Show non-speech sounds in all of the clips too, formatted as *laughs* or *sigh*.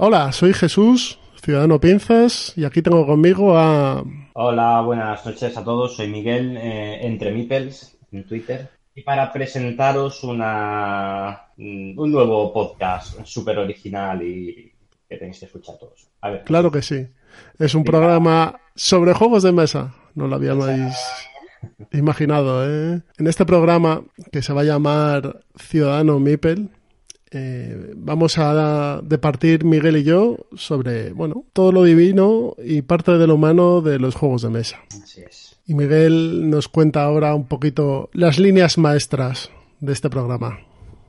Hola, soy Jesús, ciudadano Pinzas, y aquí tengo conmigo a... Hola, buenas noches a todos. Soy Miguel, eh, entre Mipels, en Twitter. Y para presentaros una, mm, un nuevo podcast súper original y que tenéis que escuchar todos. A ver. Claro que sí. Es un programa sobre juegos de mesa. No lo habíais imaginado, ¿eh? En este programa, que se va a llamar Ciudadano Mipel, eh, vamos a departir Miguel y yo sobre, bueno, todo lo divino y parte de lo humano de los juegos de mesa. Así es. Y Miguel nos cuenta ahora un poquito las líneas maestras de este programa.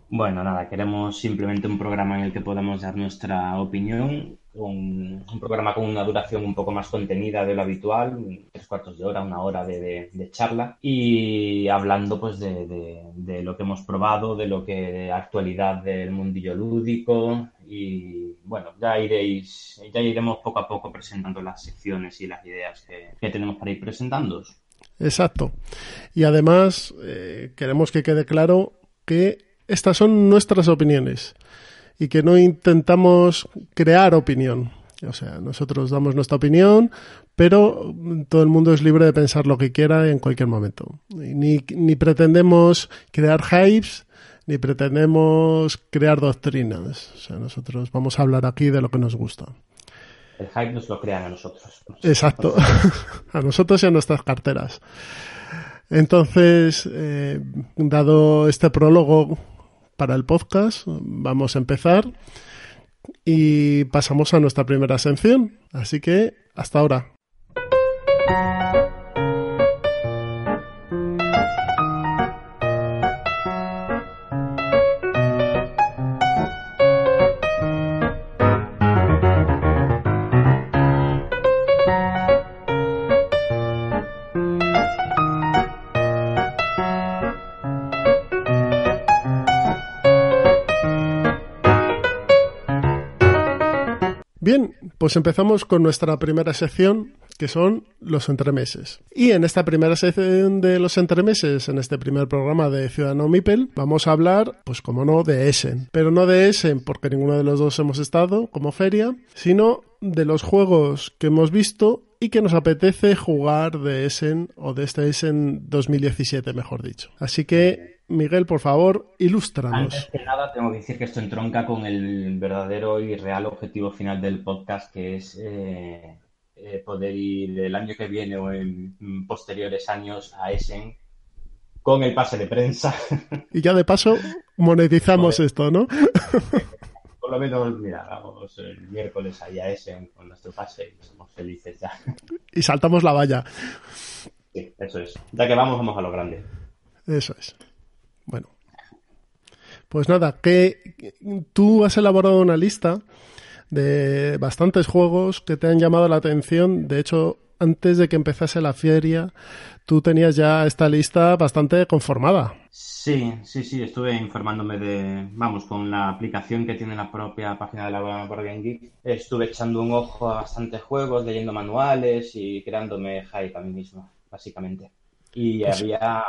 Bueno, nada, queremos simplemente un programa en el que podamos dar nuestra opinión un, un, programa con una duración un poco más contenida de lo habitual, tres cuartos de hora, una hora de, charla, y hablando pues de, lo que hemos probado, de lo que actualidad del mundillo lúdico, y bueno, ya iréis, ya iremos poco a poco presentando las secciones y las ideas que, tenemos para ir presentándoos. Exacto. Y además, eh, queremos que quede claro que estas son nuestras opiniones y que no intentamos crear opinión. O sea, nosotros damos nuestra opinión, pero todo el mundo es libre de pensar lo que quiera en cualquier momento. Ni, ni pretendemos crear hypes, ni pretendemos crear doctrinas. O sea, nosotros vamos a hablar aquí de lo que nos gusta. El hype nos lo crean a nosotros. Exacto. *laughs* a nosotros y a nuestras carteras. Entonces, eh, dado este prólogo para el podcast. Vamos a empezar y pasamos a nuestra primera sección. Así que hasta ahora. Pues empezamos con nuestra primera sección, que son los entremeses. Y en esta primera sección de los entremeses, en este primer programa de Ciudadano Mipel, vamos a hablar, pues como no, de Essen. Pero no de Essen porque ninguno de los dos hemos estado como feria, sino de los juegos que hemos visto y que nos apetece jugar de Essen o de este Essen 2017, mejor dicho. Así que Miguel, por favor, ilústranos. Antes que nada, tengo que decir que esto entronca con el verdadero y real objetivo final del podcast, que es eh, eh, poder ir el año que viene o en posteriores años a Essen con el pase de prensa. *laughs* Y ya de paso monetizamos Joder. esto, ¿no? *laughs* Por lo menos, mira, vamos el miércoles ahí a Essen con nuestro pase y somos felices ya. *laughs* Y saltamos la valla. Sí, eso es. Ya que vamos, vamos a lo grande. Eso es. Bueno, pues nada, que tú has elaborado una lista de bastantes juegos que te han llamado la atención. De hecho, antes de que empezase la feria, tú tenías ya esta lista bastante conformada. Sí, sí, sí, estuve informándome de, vamos, con la aplicación que tiene la propia página de la Board Game Geek. Estuve echando un ojo a bastantes juegos, leyendo manuales y creándome hype a mí mismo, básicamente. Y pues... había,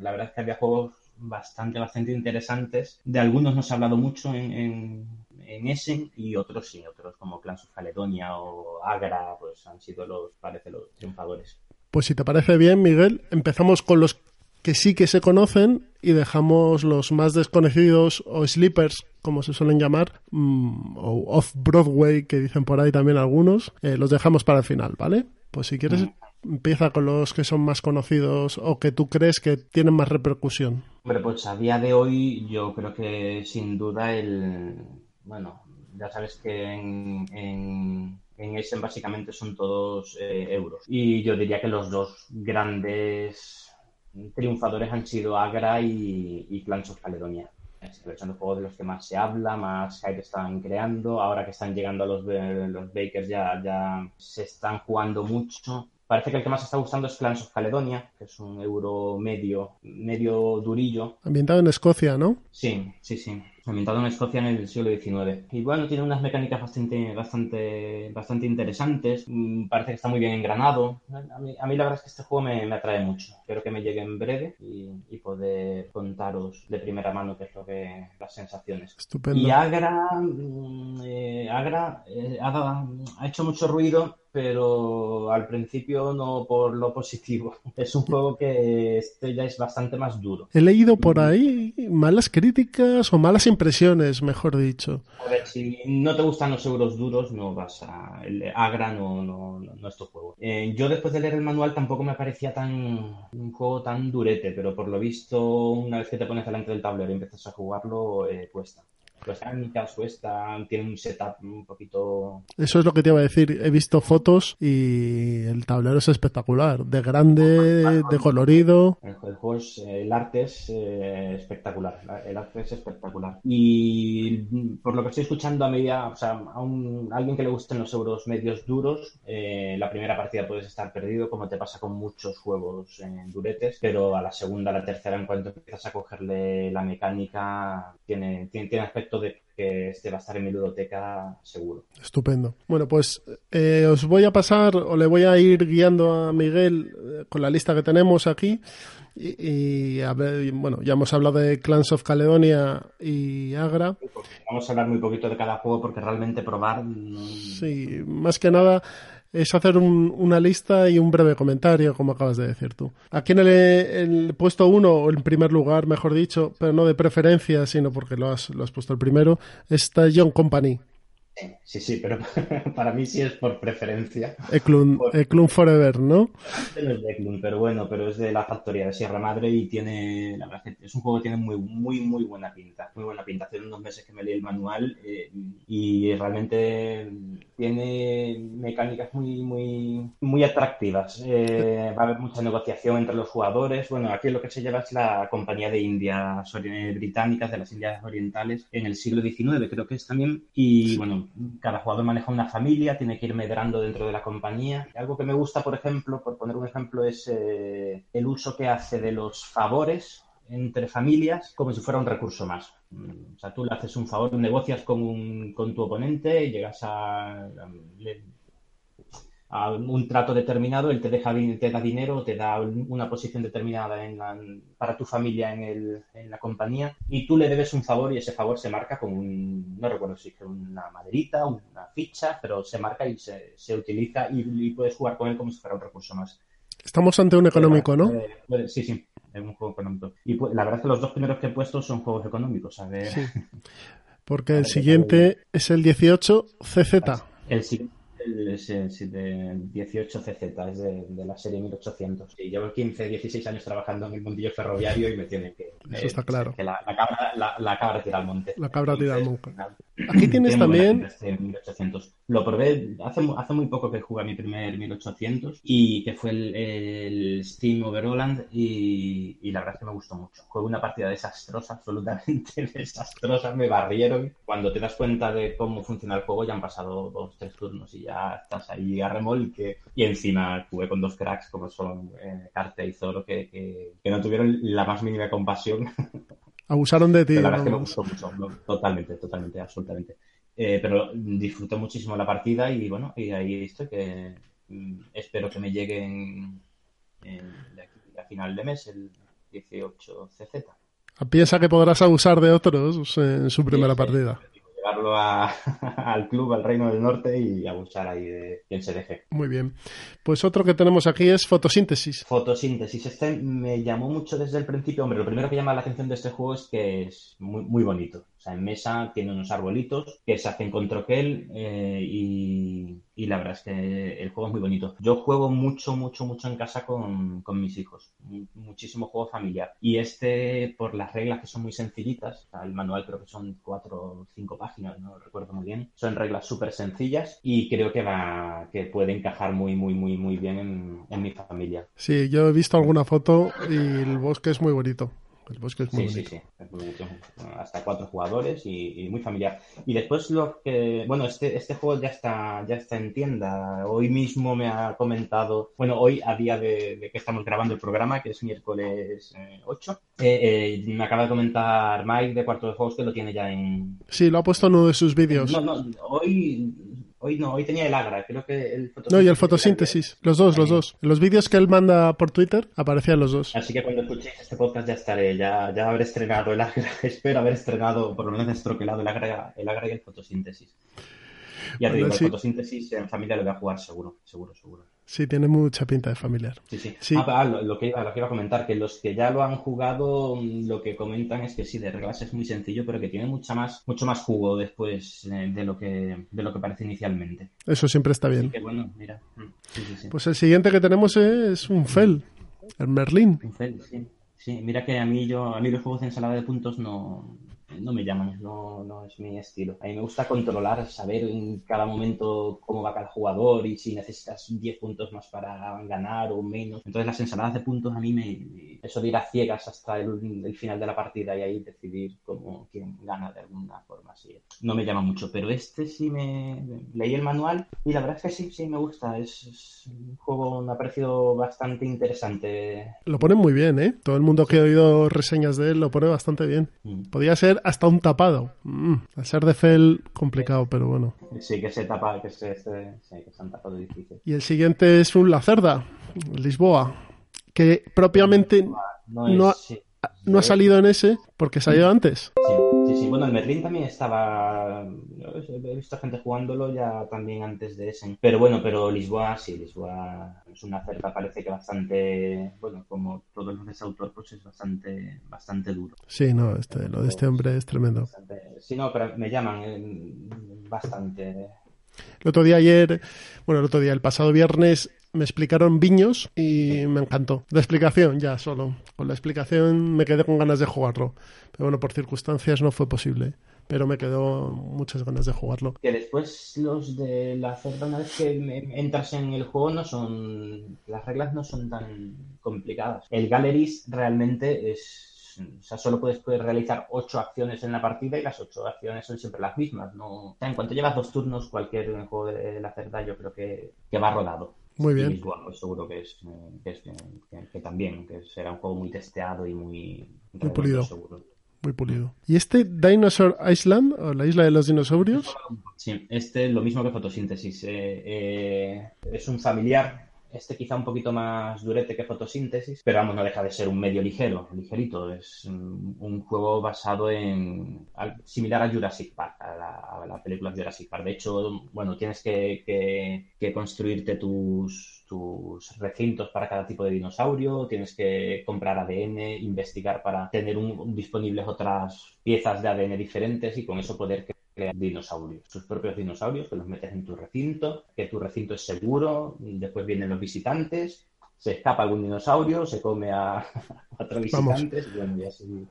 la verdad es que había juegos bastante, bastante interesantes. De algunos nos ha hablado mucho en, en, en Essen y otros sí, otros como Clans of Caledonia o Agra, pues han sido los, parece, los triunfadores. Pues si te parece bien, Miguel, empezamos con los que sí que se conocen y dejamos los más desconocidos o sleepers, como se suelen llamar, mmm, o off-Broadway, que dicen por ahí también algunos, eh, los dejamos para el final, ¿vale? Pues si quieres, mm empieza con los que son más conocidos o que tú crees que tienen más repercusión. Hombre, pues a día de hoy yo creo que sin duda el... Bueno, ya sabes que en, en, en Essen básicamente son todos eh, euros. Y yo diría que los dos grandes triunfadores han sido Agra y, y Clans of Caledonia. Son los juegos de los que más se habla, más hype están creando. Ahora que están llegando a los, los Bakers ya, ya se están jugando mucho Parece que el que más está gustando es Clans of Caledonia, que es un euro medio, medio durillo. Ambientado en Escocia, ¿no? Sí, sí, sí ambientado en Escocia en el siglo XIX. Y bueno, tiene unas mecánicas bastante, bastante, bastante interesantes. Mm, parece que está muy bien engranado. A mí, a mí la verdad es que este juego me, me, atrae mucho. Espero que me llegue en breve y, y, poder contaros de primera mano qué es lo que las sensaciones. Estupendo. Y Agra, eh, Agra eh, ha, ha hecho mucho ruido pero al principio no por lo positivo. *laughs* Es un juego que este ya es bastante más duro. He leído por ahí malas críticas o malas impresiones, mejor dicho. A ver, si no te gustan los euros duros, no vas a... Agra no, no, no, no es tu juego. Eh, yo después de leer el manual tampoco me parecía tan un juego tan durete, pero por lo visto, una vez que te pones delante del tablero y empiezas a jugarlo, eh, cuesta mecánicas cuesta, tiene un setup un poquito... Eso es lo que te iba a decir. He visto fotos y el tablero es espectacular. De grande, de colorido. El, juego es, el arte es eh, espectacular. El arte es espectacular. Y por lo que estoy escuchando a medida, o sea, a, un, a alguien que le gusten los euros medios duros, eh, la primera partida puedes estar perdido, como te pasa con muchos juegos en duretes, pero a la segunda, a la tercera, en cuanto empiezas a cogerle la mecánica, tiene, tiene, tiene aspecto de que este va a estar en mi ludoteca seguro. Estupendo. Bueno, pues eh, os voy a pasar o le voy a ir guiando a Miguel eh, con la lista que tenemos aquí. Y, y a ver, bueno, ya hemos hablado de Clans of Caledonia y Agra. Vamos a hablar muy poquito de cada juego porque realmente probar. Sí, más que nada es hacer un, una lista y un breve comentario, como acabas de decir tú. Aquí en el, el puesto uno, o en primer lugar, mejor dicho, pero no de preferencia, sino porque lo lo has puesto el primero, está John Company. Sí, sí, pero *laughs* para mí sí es por preferencia. Eklund, *laughs* por... Eklund Forever, ¿no? No es de Eklund, pero bueno, pero es de la factoría de Sierra Madre y tiene, la verdad es un juego que tiene muy, muy, muy buena pinta. Muy buena pinta. Hace unos meses que me leí el manual eh, y realmente tiene mecánicas muy, muy, muy atractivas. Eh, va a haber mucha negociación entre los jugadores. Bueno, aquí lo que se lleva es la compañía de Indias británicas, de las Indias Orientales, en el siglo XIX, creo que es también. Y bueno, cada jugador maneja una familia, tiene que ir medrando dentro de la compañía. Algo que me gusta, por ejemplo, por poner un ejemplo, es eh, el uso que hace de los favores entre familias como si fuera un recurso más. O sea, tú le haces un favor, negocias con, un, con tu oponente, llegas a, a, un trato determinado, él te, deja, te da dinero, te da una posición determinada en la, para tu familia en, el, en, la compañía y tú le debes un favor y ese favor se marca con un, no recuerdo si es una maderita, una ficha, pero se marca y se, se utiliza y, y, puedes jugar con él como si fuera un recurso más. Estamos ante un económico, ¿no? Eh, sí, sí es un juego económico. Y pues, la verdad es que los dos primeros que he puesto son juegos económicos. A ver. Sí. *laughs* Porque el siguiente es el 18 CZ. El siguiente el, el 18 CZ, es de, de, la serie 1800. Y llevo 15, 16 años trabajando en el mundillo ferroviario y me tiene que. Eso está claro. Que la, la, cabra, la, la, cabra tira al monte. La cabra tira al monte. Aquí *clears throat* tienes también. Este 1800. Lo probé hace, hace muy poco que jugué mi primer 1800 y que fue el, el Steam Overland y, y, la verdad es que me gustó mucho. Jugué una partida desastrosa, *laughs* absolutamente desastrosa, me barrieron. Cuando te das cuenta de cómo funciona el juego ya han pasado dos, tres turnos y ya estás ahí a remolque y encima jugué con dos cracks como son eh, Carte y Zoro que, que, que, no tuvieron la más mínima compasión. *laughs* Abusaron de ti. La verdad es que me gustó mucho, totalmente, totalmente, absolutamente. Eh, pero disfruté muchísimo la partida y bueno, y ahí estoy que mm, espero que me lleguen en, a final de mes el 18 CZ. Piensa que podrás abusar de otros en su primera sí, partida. Llevarlo a, *laughs* al club, al Reino del Norte y abusar ahí de quien se deje. Muy bien. Pues otro que tenemos aquí es fotosíntesis. Fotosíntesis. Este me llamó mucho desde el principio. Hombre, lo primero que llama la atención de este juego es que es muy, muy bonito. O sea, en mesa tiene unos arbolitos que se hacen con troquel eh, y, la verdad es que el juego es muy bonito. Yo juego mucho, mucho, mucho en casa con, con mis hijos. Muchísimo juego familiar. Y este, por las reglas que son muy sencillitas, el manual creo que son cuatro o cinco páginas, no recuerdo muy bien. Son reglas súper sencillas y creo que va, que puede encajar muy, muy, muy, muy bien en, en mi familia. Sí, yo he visto alguna foto y el bosque es muy bonito El bosque es muy sí, bonito. Sí, sí, es muy bonito. Hasta cuatro jugadores y, y, muy familiar. Y después lo que, bueno, este, este juego ya está, ya está en tienda. Hoy mismo me ha comentado, bueno, hoy a día de, de que estamos grabando el programa, que es miércoles eh, 8, eh, me acaba de comentar Mike de Cuarto de Juegos que lo tiene ya en... Sí, lo ha puesto en uno de sus vídeos. No, no, hoy Hoy no, hoy tenía el Agra, creo que el fotosíntesis. No, y el fotosíntesis, los dos, los dos. En los vídeos que él manda por Twitter aparecían los dos. Así que cuando escuchéis este podcast ya estaré, ya, ya habré estrenado el Agra, *laughs* espero haber estrenado, por lo menos estroquelado el Agra, el Agra y el fotosíntesis. Ya te digo, el fotosíntesis en familia lo voy a jugar seguro, seguro, seguro. Sí, tiene mucha pinta de familiar. Sí, sí. Ah, ah lo, que iba, lo que iba a comentar, que los que ya lo han jugado, lo que comentan es que sí, de reglas es muy sencillo, pero que tiene mucha más, mucho más jugo después eh, de, lo que, de lo que parece inicialmente. Eso siempre está bien. Que, bueno, mira. Mm, pues el siguiente que tenemos es un Fel, el Merlín. Un Fel, sí. Sí, mira que a mí yo, a mí los juegos de ensalada de puntos no, no me llaman, no, no es mi estilo. A mí me gusta controlar, saber en cada momento cómo va cada jugador y si necesitas 10 puntos más para ganar o menos. Entonces las ensaladas de puntos a mí me... Eso de ir a ciegas hasta el, final de la partida y ahí decidir cómo quién gana de alguna forma. Sí. No me llama mucho, pero este sí me... Leí el manual y la verdad es que sí, sí me gusta. Es, un juego, me ha parecido bastante interesante. Lo pone muy bien, ¿eh? Todo el mundo que ha oído reseñas de él lo pone bastante bien. Mm. Podría ser hasta un tapado. Mm, al ser de Fel, complicado, pero bueno. Sí, que se tapa, que se, sí, que se han tapado difícil. Y el siguiente es un Lacerda, Lisboa, que propiamente no, no ha salido en ese porque salió antes. Sí, sí, sí. Bueno, el Merlin también estaba. He visto gente jugándolo ya también antes de ese. Pero bueno, pero Lisboa, sí, Lisboa es una cerca, parece que bastante. Bueno, como todos los de ese autor, pues es bastante, bastante duro. Sí, no, este, lo de este hombre es tremendo. sí, no, pero me llaman eh, bastante. El otro día ayer, bueno, el otro día, el pasado viernes, me explicaron Viños y me encantó. La explicación, ya solo. Con la explicación me quedé con ganas de jugarlo. Pero bueno, por circunstancias no fue posible. Pero me quedó muchas ganas de jugarlo. Que después los de la cerda, una vez que entras en el juego, no son. Las reglas no son tan complicadas. El Galleries realmente es o sea, solo puedes, realizar ocho acciones en la partida y las ocho acciones son siempre las mismas. ¿no? en cuanto llevas dos turnos, cualquier juego de la cerda yo creo que, que va rodado. Muy bien. pues seguro que es, que, también, que será un juego muy testeado y muy, muy pulido. Muy pulido. ¿Y este Dinosaur Island, o la isla de los dinosaurios? Sí, este es lo mismo que fotosíntesis. Eh, eh, es un familiar este quizá un poquito más durete que fotosíntesis, pero vamos, no deja de ser un medio ligero, ligerito. Es un, juego basado en. similar a Jurassic Park, a la, película Jurassic Park. De hecho, bueno, tienes que, construirte tus, tus recintos para cada tipo de dinosaurio, tienes que comprar ADN, investigar para tener disponibles otras piezas de ADN diferentes y con eso poder dinosaurios, tus propios dinosaurios que los metes en tu recinto, que tu recinto es seguro, después vienen los visitantes, se escapa algún dinosaurio, se come a *laughs* cuatro visitantes.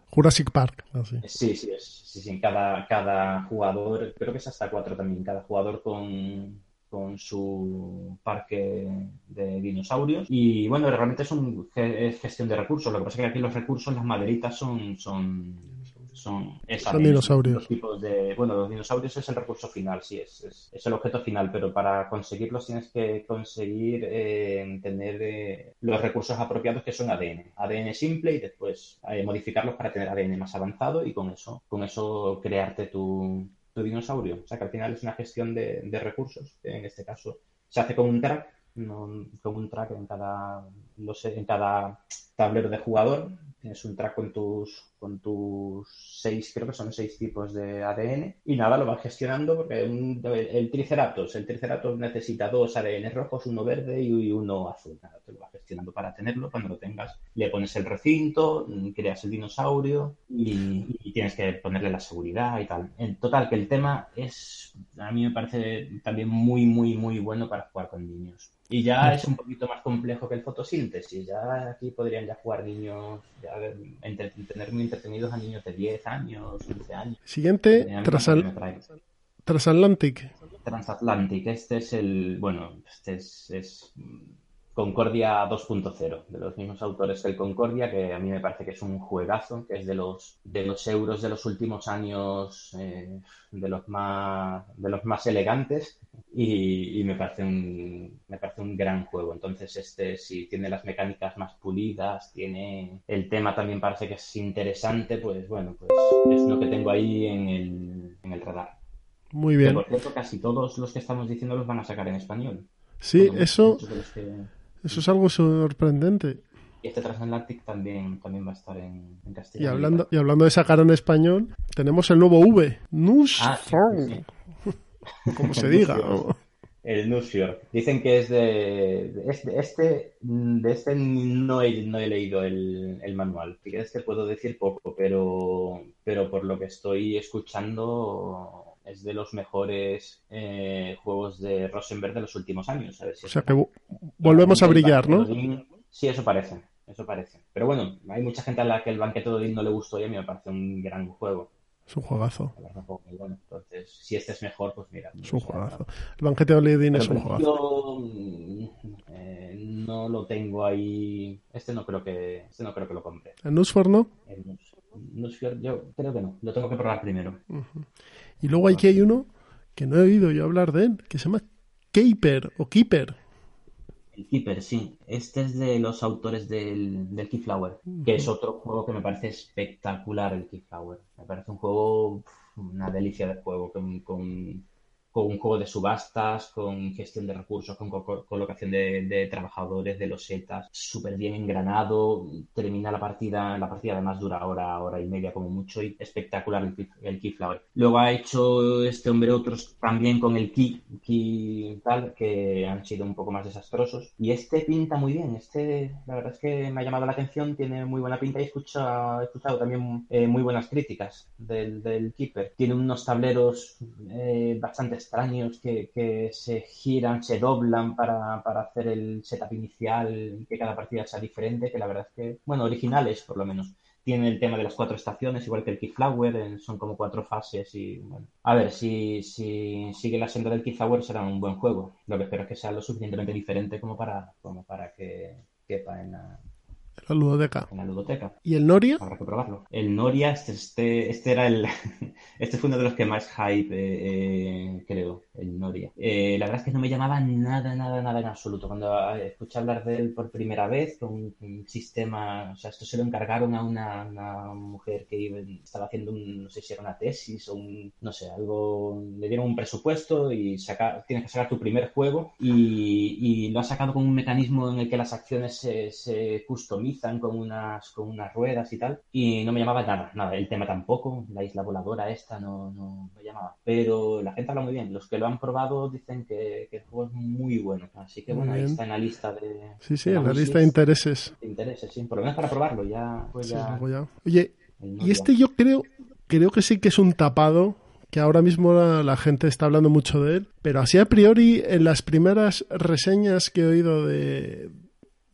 Jurassic Park. Sí, sí, sí, sí, cada, cada jugador, creo que es hasta cuatro también, cada jugador con, con su parque de dinosaurios. Y bueno, realmente es, un, es gestión de recursos. Lo que pasa es que aquí los recursos, las maderitas son, son son, dinosaurios. Los tipos de, bueno, los dinosaurios es el recurso final, sí, es, es, el objeto final, pero para conseguirlos tienes que conseguir eh, tener eh, los recursos apropiados que son ADN. ADN simple y después eh, modificarlos para tener ADN más avanzado y con eso, con eso crearte tu, tu dinosaurio. O sea que al final es una gestión de, de recursos, en este caso se hace con un track, no, con un track en cada, en cada tablero de jugador, tienes un track con tus con tus seis, creo que son seis tipos de ADN, y nada, lo vas gestionando porque el, Triceratops, el Triceratops necesita dos ADN rojos, uno verde y uno azul. Nada, te lo vas gestionando para tenerlo. Cuando lo tengas, le pones el recinto, creas el dinosaurio y, y tienes que ponerle la seguridad y tal. En total, que el tema es, a mí me parece también muy, muy, muy bueno para jugar con niños. Y ya es un poquito más complejo que el fotosíntesis. Ya aquí podrían ya jugar niños, ya tener muy entretenidos a niños de 10 años, 15 años. Siguiente, Transatlantic. Transatlantic. Este es el, bueno, este es, Concordia 2.0, de los mismos autores que el Concordia, que a mí me parece que es un juegazo, que es de los, de los euros de los últimos años, eh, de, los más, de los más elegantes, y, me, parece un, me parece un gran juego. Entonces, este si tiene las mecánicas más pulidas, tiene el tema también parece que es interesante, pues bueno, pues es lo que tengo ahí en el, en el radar. Muy bien. por cierto, casi todos los que estamos diciendo los van a sacar en español. Sí, eso, eso es algo sorprendente. Y este Transatlantic también, también va a estar en, en castellano. Y hablando, y hablando de sacar en español, tenemos el nuevo V, Nush ah, *laughs* como se diga. el Nusfjord. Dicen que es de, este, este, de este no he, no he leído el, el manual. Si quieres te puedo decir poco, pero, pero por lo que estoy escuchando es de los mejores eh, juegos de Rosenberg de los últimos años. o sea que volvemos a brillar, ¿no? Sí, eso parece, eso parece. Pero bueno, hay mucha gente a la que el banquete de Odín no le gustó y a mí me parece un gran juego. Es un juegazo. Entonces, si este es mejor, pues mira. Es un juegazo. El banquete de Odín es un juegazo. Yo eh, no lo tengo ahí. Este no creo que, este no creo que lo compre. ¿El Nusfjord no? El Nusfjord, yo creo que no. Lo tengo que probar primero. Y luego aquí hay uno que no he oído yo hablar de él, que se llama Keeper o Keeper. El Keeper, sí. Este es de los autores del, del Keyflower, que es otro juego que me parece espectacular, el Keyflower. Me parece un juego, una delicia de juego, con, con con un juego de subastas, con gestión de recursos, con colocación de, trabajadores, de losetas, súper bien engranado, termina la partida, la partida además dura hora, hora y media como mucho y espectacular el, el Keyflower. Luego ha hecho este hombre otros también con el Key, Key tal, que han sido un poco más desastrosos. Y este pinta muy bien, este la verdad es que me ha llamado la atención, tiene muy buena pinta y he escuchado, he escuchado también eh, muy buenas críticas del, del Keeper. Tiene unos tableros eh, bastante extraños que, se giran, se doblan para, hacer el setup inicial, que cada partida sea diferente, que la verdad es que, bueno, originales por lo menos. Tiene el tema de las cuatro estaciones, igual que el Keyflower, son como cuatro fases y bueno. A ver, si, si sigue la senda del Keyflower será un buen juego. Lo que espero es que sea lo suficientemente diferente como para, como para que quepa en la, la ludoteca. En la ludoteca. ¿Y el Noria? Habrá que probarlo. El Noria, este, este, este era el. *laughs* este fue uno de los que más hype, eh, eh, creo, el Noria. Eh, la verdad es que no me llamaba nada, nada, nada en absoluto. Cuando escuché hablar de él por primera vez, con un sistema. O sea, esto se lo encargaron a una, mujer que estaba haciendo un. No sé si era una tesis o un. No sé, algo. Le dieron un presupuesto y saca, tienes que sacar tu primer juego y, lo ha sacado con un mecanismo en el que las acciones se, se customizan con unas, con unas ruedas y tal. Y no me llamaba nada, nada. El tema tampoco, la isla voladora esta no, no me llamaba. Pero la gente habla muy bien. Los que lo han probado dicen que, el juego es muy bueno. Así que bueno, ahí está en la lista de... Sí, sí, en la lista de intereses. De intereses, sí. Por lo menos para probarlo, ya... Pues ya... Oye, y este yo creo, creo que sí que es un tapado que ahora mismo la, gente está hablando mucho de él, pero así a priori en las primeras reseñas que he oído de,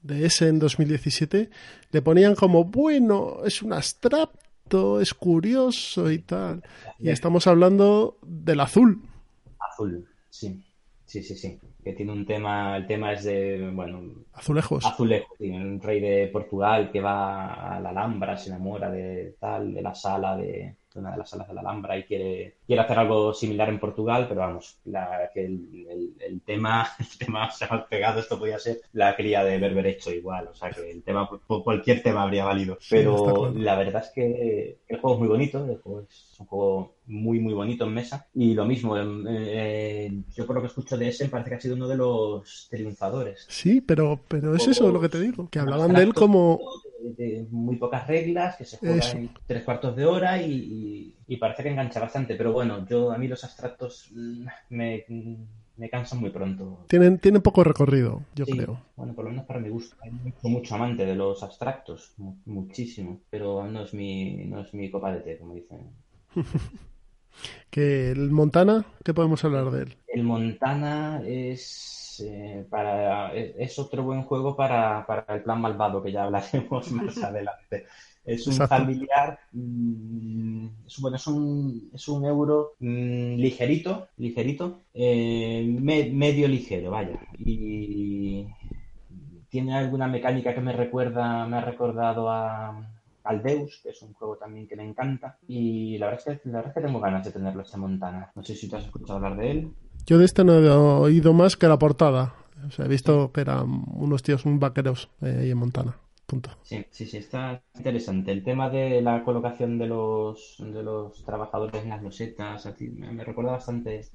de ese en 2017, le ponían como, bueno, es un abstracto, es curioso y tal. Y estamos hablando del azul. Azul, sí. Sí, sí, sí. Que tiene un tema, el tema es de, bueno... Azulejos. Azulejos, un rey de Portugal que va a la Alhambra, se enamora de tal, de la sala de, una de las salas de la Alhambra y quiere, quiere hacer algo similar en Portugal, pero vamos, la, que el, el, tema, *laughs* el tema se ha pegado, esto podía ser la cría de Berberecho igual, o sea que el tema, cualquier tema habría valido. Pero la verdad es que el juego es muy bonito, el juego es un juego muy, muy bonito en mesa. Y lo mismo, eh, yo por lo que escucho de ese, parece que ha sido uno de los triunfadores. Sí, pero, pero es eso lo que te digo, que hablaban de él como de muy pocas reglas, que se juega en tres cuartos de hora y, parece que engancha bastante. Pero bueno, yo a mí los abstractos mm, me, me cansan muy pronto. Tienen, tienen poco recorrido, yo creo. Bueno, por lo menos para mi gusto. Hay mucho, mucho amante de los abstractos, muchísimo. Pero no es mi, no es mi copa de té, como dicen. *laughs* que el Montana, ¿qué podemos hablar de él? El Montana es eh, para, es otro buen juego para, el plan malvado, que ya hablaremos *laughs* más adelante. Es un familiar, mm, es, bueno, es un, es un euro mm, ligerito, ligerito, eh, medio ligero, vaya. Y tiene alguna mecánica que me recuerda, me ha recordado a, al Deus, que es un juego también que me encanta. Y la verdad es que, la verdad es que tengo ganas de tenerlo este Montana. No sé si te has escuchado hablar de él. Yo de este no he oído más que la portada. O sea, he visto que eran unos tíos, un vaqueros eh, ahí en Montana. Punto. Sí, sí, sí, está interesante. El tema de la colocación de los, de los trabajadores en las losetas, me, me recuerda bastante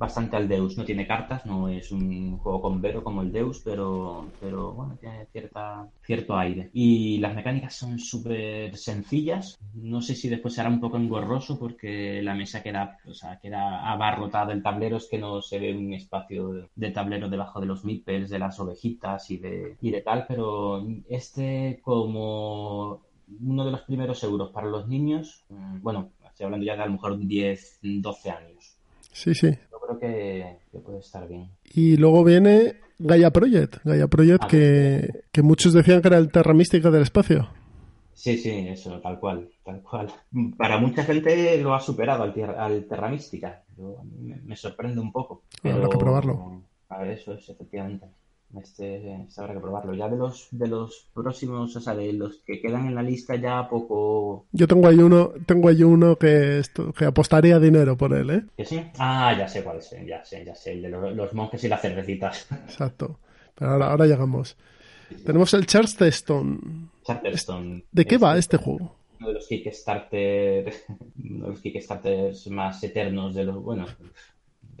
bastante al Deus. No tiene cartas, no es un juego con Vero como el Deus, pero, pero bueno, tiene cierta, cierto aire. Y las mecánicas son súper sencillas. No sé si después será un poco engorroso porque la mesa queda, o sea, queda abarrotada el tablero, es que no se ve un espacio de tablero debajo de los meeples, de las ovejitas y de, y de tal, pero este como uno de los primeros euros para los niños, mm, bueno, estoy hablando ya de a lo mejor 10, 12 años. Sí, sí que, puede estar bien. Y luego viene Gaia Project, Gaia Project ah, que, que, muchos decían que era el Terra Mística del espacio. Sí, sí, eso, tal cual, tal cual. Para mucha gente lo ha superado al, al Terra Mística. me, sorprende un poco. Habrá que probarlo. A ver, eso es efectivamente. Este, este, habrá que probarlo. Ya de los de los próximos, o sea, de los que quedan en la lista ya poco. Yo tengo ahí uno, tengo ahí uno que esto, que apostaría dinero por él, ¿eh? ¿Que sí? Ah, ya sé cuál es, ya sé, ya sé, el de los, monjes y las cervecitas. *laughs* Exacto. Pero ahora, ahora llegamos. Tenemos el Charterstone. Charterstone. ¿De qué va este juego? Uno de los Kickstarter, *laughs* uno de los Kickstarters más eternos de los, bueno,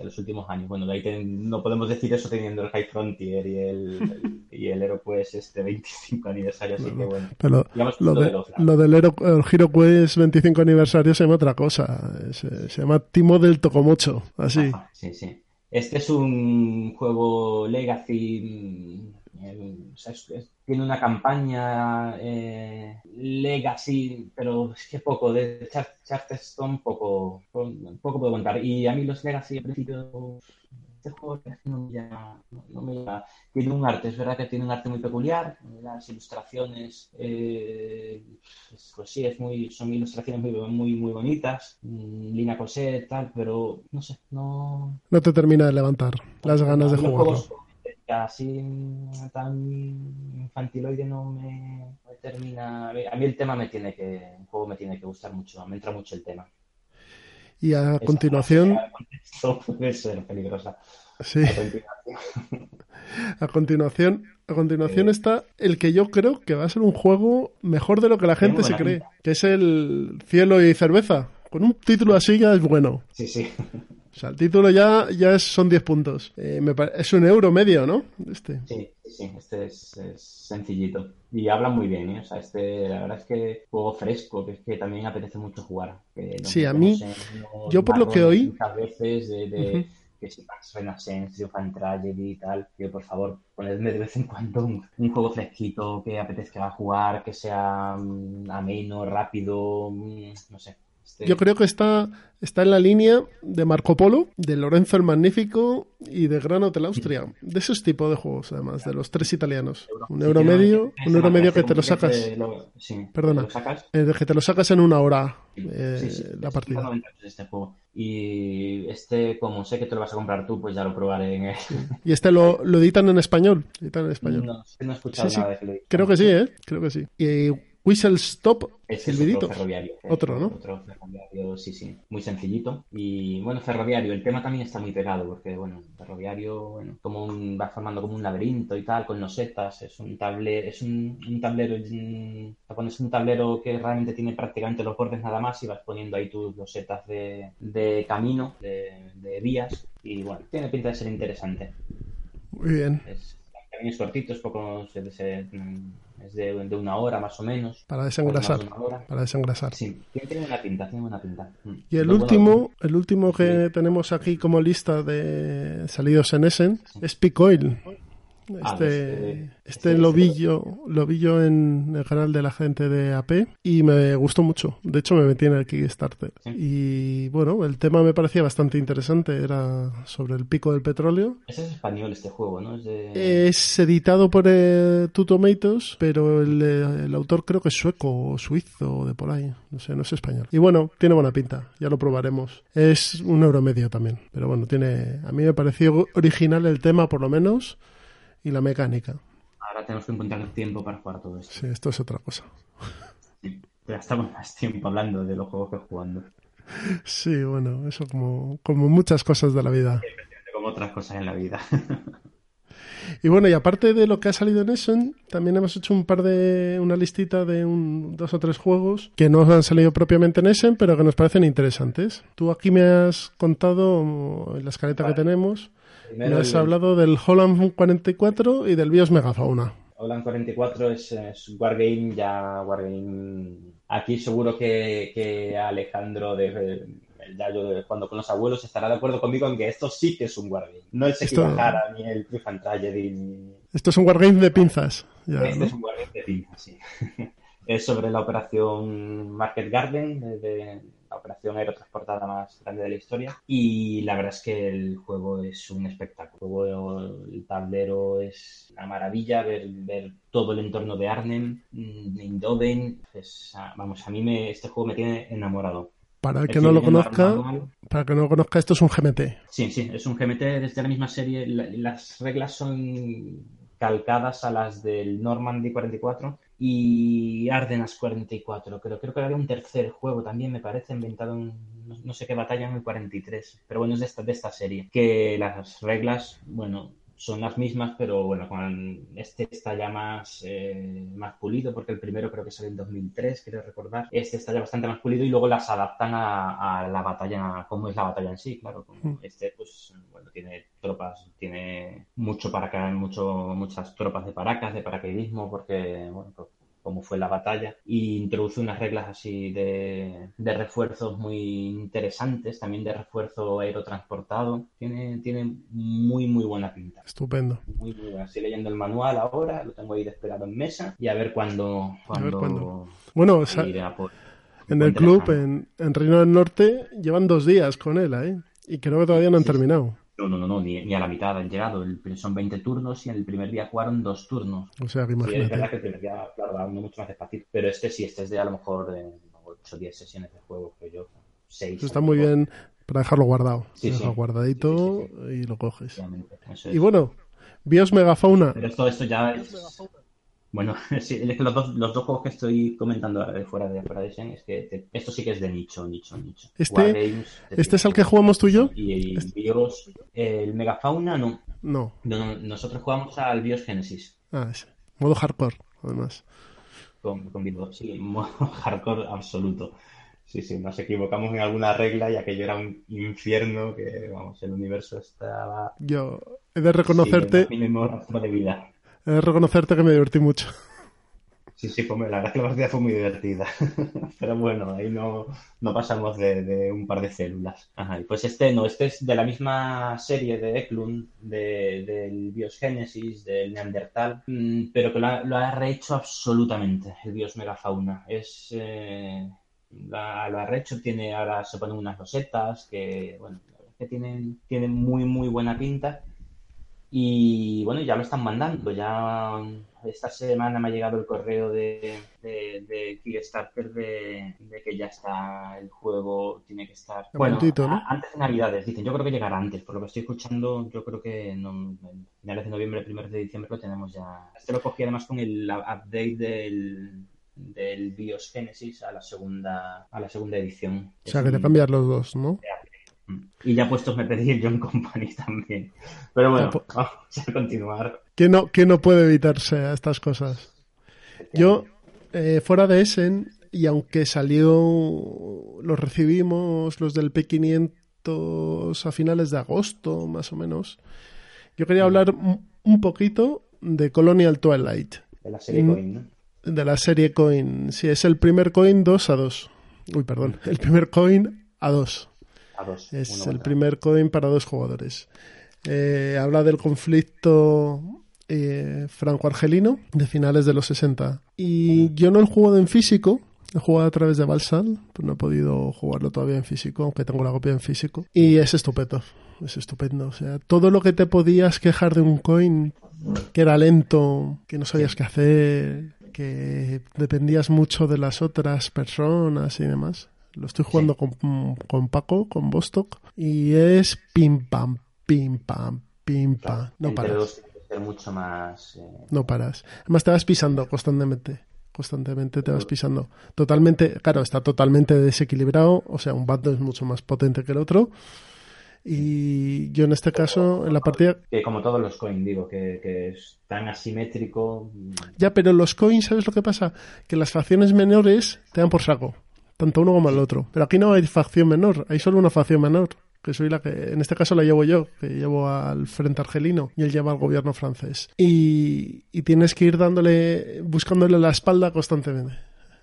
de los últimos años. Bueno, de ahí no podemos decir eso teniendo el High Frontier y el, *laughs* y el HeroQuest este 25 aniversario, así que bueno. Pero lo, lo, del Hero, el HeroQuest 25 aniversario se llama otra cosa, se, llama Timo del Tocomocho, así. sí, sí. Este es un juego Legacy tiene una campaña eh, Legacy, pero es que poco, de Charterstone poco, poco puedo contar. Y a mí los Legacy al principio, este juego no me llama, no, me llama. Tiene un arte, es verdad que tiene un arte muy peculiar, las ilustraciones, eh, pues sí, es muy, son ilustraciones muy, muy, muy bonitas, mm, Lina Cosette, tal, pero no sé, no... No te termina de levantar las ganas de jugarlo así tan infantiloide no me, termina. A mí el tema me tiene que. Un juego me tiene que gustar mucho, me entra mucho el tema. Y a continuación. puede *laughs* ser peligrosa. Sí. A continuación. A continuación, está el que yo creo que va a ser un juego mejor de lo que la gente se cree, que es el Cielo y Cerveza. Con un título así ya es bueno. Sí, sí. *laughs* O sea, el título ya, ya es, son 10 puntos. Eh, es un euro medio, ¿no? Este. Sí, sí, este es, sencillito. Y habla muy bien, ¿eh? O sea, este, la verdad es que juego fresco, que es que también apetece mucho jugar. sí, a mí, yo por lo que oí... Muchas veces de, que si Pax Renaissance, Fan Tragedy y tal, que por favor, ponedme de vez en cuando un, juego fresquito que apetezca jugar, que sea mm, ameno, rápido, mm, no sé. Este yo creo que está Está en la línea de Marco Polo, de Lorenzo el Magnífico y de Gran Hotel Austria. De esos tipos de juegos, además, de los tres italianos. Un euro medio, un euro medio que te lo sacas. Perdona, eh, que te lo sacas en una hora eh, la partida. Este y este, como sé que te lo vas a comprar tú, pues ya lo probaré en *laughs* ¿Y este lo, lo editan en español? ¿Editan en español? No, no he escuchado nada de que lo Creo que sí, ¿eh? Creo que sí. Y Whistle Stop, es otro ferroviario. Otro, ¿no? Otro ferroviario, sí, sí. Muy sencillito. Y bueno, ferroviario, el tema también está muy pegado, porque bueno, ferroviario, bueno, como un, va formando como un laberinto y tal, con losetas, es un tablero, es un, tablero, pones un tablero que realmente tiene prácticamente los bordes nada más y vas poniendo ahí tus losetas de, de camino, de, de vías, y bueno, tiene pinta de ser interesante. Muy bien. Es, es cortito, es poco, se, se es de, una hora más o menos. Para desengrasar. Para desengrasar. Sí, tiene una pinta, tiene una pinta. Mm. Y el último, el último que tenemos aquí como lista de salidos en Essen es Picoil. Ah, este, este lo vi yo, lo vi yo en el canal de la gente de AP y me gustó mucho. De hecho, me metí en el Kickstarter. Y bueno, el tema me parecía bastante interesante. Era sobre el pico del petróleo. Es español este juego, ¿no? Es, editado por eh, Two Tomatoes, pero el, el, autor creo que es sueco o suizo o de por ahí. No sé, no es español. Y bueno, tiene buena pinta. Ya lo probaremos. Es un euro medio también. Pero bueno, tiene. A mí me pareció original el tema, por lo menos y la mecánica. Ah, ahora tenemos que encontrar tiempo para jugar todo esto. Sí, esto es otra cosa. Sí, gastamos más tiempo hablando de los juegos que jugando. Sí, bueno, eso como, como muchas cosas de la vida. Como otras cosas en la vida. Y bueno, y aparte de lo que ha salido en Essen, también hemos hecho un par de, una listita de un, dos o tres juegos que no han salido propiamente en Essen, pero que nos parecen interesantes. Tú aquí me has contado, en la escaleta que tenemos, me has hablado del Holland 44 y del BIOS Megafauna. Holland 44 es, es Wargame, ya Wargame... Aquí seguro que, que Alejandro de ya yo cuando con los abuelos estará de acuerdo conmigo en que esto sí que es un wargame. No el Sekibahara ni el Cliff Tragedy. Ni... Esto es un wargame de pinzas. este es un wargame de pinzas, sí. *laughs* es sobre la operación Market Garden, de, la operación aerotransportada más grande de la historia. Y la verdad es que el juego es un espectáculo. El, tablero es una maravilla, ver, ver todo el entorno de Arnhem, de Indoven. vamos, a mí me, este juego me tiene enamorado. Para el que no lo conozca, para que no lo conozca, esto es un GMT. Sí, sí, es un GMT desde la misma serie. las reglas son calcadas a las del Normandy 44 y Ardenas 44. Creo, creo que había un tercer juego también, me parece, inventado en no, sé qué batalla en el 43. Pero bueno, es de esta, de esta serie. Que las reglas, bueno, son las mismas, pero bueno, con este está ya más, eh, más pulido, porque el primero creo que sale en 2003, quiero recordar. Este está ya bastante más pulido y luego las adaptan a, la batalla, cómo es la batalla en sí, claro. Hmm. Este, pues, bueno, tiene tropas, tiene mucho para mucho, muchas tropas de paracas, de paracaidismo, porque, bueno, como fue la batalla, y introduce unas reglas así de, de, refuerzos muy interesantes, también de refuerzo aerotransportado. Tiene, tiene muy, muy buena pinta. Estupendo. Muy, muy buena. Estoy leyendo el manual ahora, lo tengo ahí esperado en mesa, y a ver cuándo... cuándo, Bueno, en el club, en, en Reino del Norte, llevan dos días con él, ¿eh? Y creo que todavía no han terminado. No, no, no, ni, a la mitad han llegado. son 20 turnos y en el primer día jugaron dos turnos. O sea, que imagínate. Sí, es verdad que el primer día, claro, va mucho más despacito. Pero este sí, este es de a lo mejor de 8 o 10 sesiones de juego, creo yo. 6. está muy bien para dejarlo guardado. Sí, sí. guardadito y lo coges. Y bueno, Bios Megafauna. Pero todo esto ya es bueno, *laughs* sí, es que los dos, los dos juegos que estoy comentando fuera de, fuera de Shen es que esto sí que es de nicho, nicho, nicho. ¿Este, ¿este es el que jugamos tú y yo? Y, el BIOS, el Megafauna no. No. Nosotros jugamos al BIOS Genesis. Ah, ese. Modo hardcore, además. Con, con BIOS, sí, modo hardcore absoluto. Sí, sí, nos equivocamos en alguna regla y aquello era un infierno que, vamos, el universo estaba... Yo he de reconocerte... Sí, de vida He reconocerte que me divertí mucho. *laughs* Sí, sí, la verdad que la partida fue muy divertida. *laughs* Pero bueno, ahí no, no pasamos de, un par de células. Ajá, y pues este no, este es de la misma serie de Eklund, de, del Biosgénesis, del Neandertal, mm, pero que lo ha, rehecho absolutamente, el Bios Megafauna. Es. Eh, lo ha rehecho, tiene, ahora se ponen unas rosetas que, bueno, que tienen, tienen muy, muy buena pinta. Y bueno, ya lo están mandando. Ya esta semana me ha llegado el correo de, de, Kickstarter de, que ya está el juego, tiene que estar. Bueno, antes de Navidades, dicen. Yo creo que llegará antes. Por lo que estoy escuchando, yo creo que no, finales de noviembre, primeros de diciembre lo tenemos ya. Este lo cogí además con el update del, del BIOS Genesis a la segunda a la segunda edición. O sea, que te cambias los dos, ¿no? Y ya puestos me pedí el John Company *laughs* también. Pero bueno, vamos a continuar. ¿Qué no, no puede evitarse a estas cosas? Yo, eh, fuera de Essen, y aunque salió, los recibimos los del P500 a finales de agosto, más o menos, yo quería hablar un poquito de Colonial Twilight. De la serie Coin, ¿no? De la serie Coin, sí, es el primer Coin 2 a 2. Uy, perdón, el primer Coin a 2. Es el primer coin para dos jugadores. Eh, habla del conflicto eh, franco-argelino de finales de los 60. Y yo no he jugado en físico, he jugado a través de Balsal, pero no he podido jugarlo todavía en físico, aunque tengo la copia en físico. Y es estupendo, es estupendo. O sea, todo lo que te podías quejar de un coin, que era lento, que no sabías qué hacer, que dependías mucho de las otras personas y demás, lo estoy jugando con, con, Paco, con Bostock, y es pim pam, pim pam, pim pam. No paras. ser mucho más... eh, No paras. Además te vas pisando constantemente. Constantemente te vas pisando. Totalmente, claro, está totalmente desequilibrado. O sea, un bando es mucho más potente que el otro. Y yo en este caso, en la partida... que como todos los coin, digo, que, que es tan asimétrico. Ya, pero los coins, ¿sabes lo que pasa? Que las facciones menores te dan por saco. Tanto uno como el otro. Pero aquí no hay facción menor. Hay solo una facción menor. Que soy la que, en este caso la llevo yo, que llevo al frente argelino y él lleva al gobierno francés. Y, y tienes que ir dándole, buscándole la espalda constantemente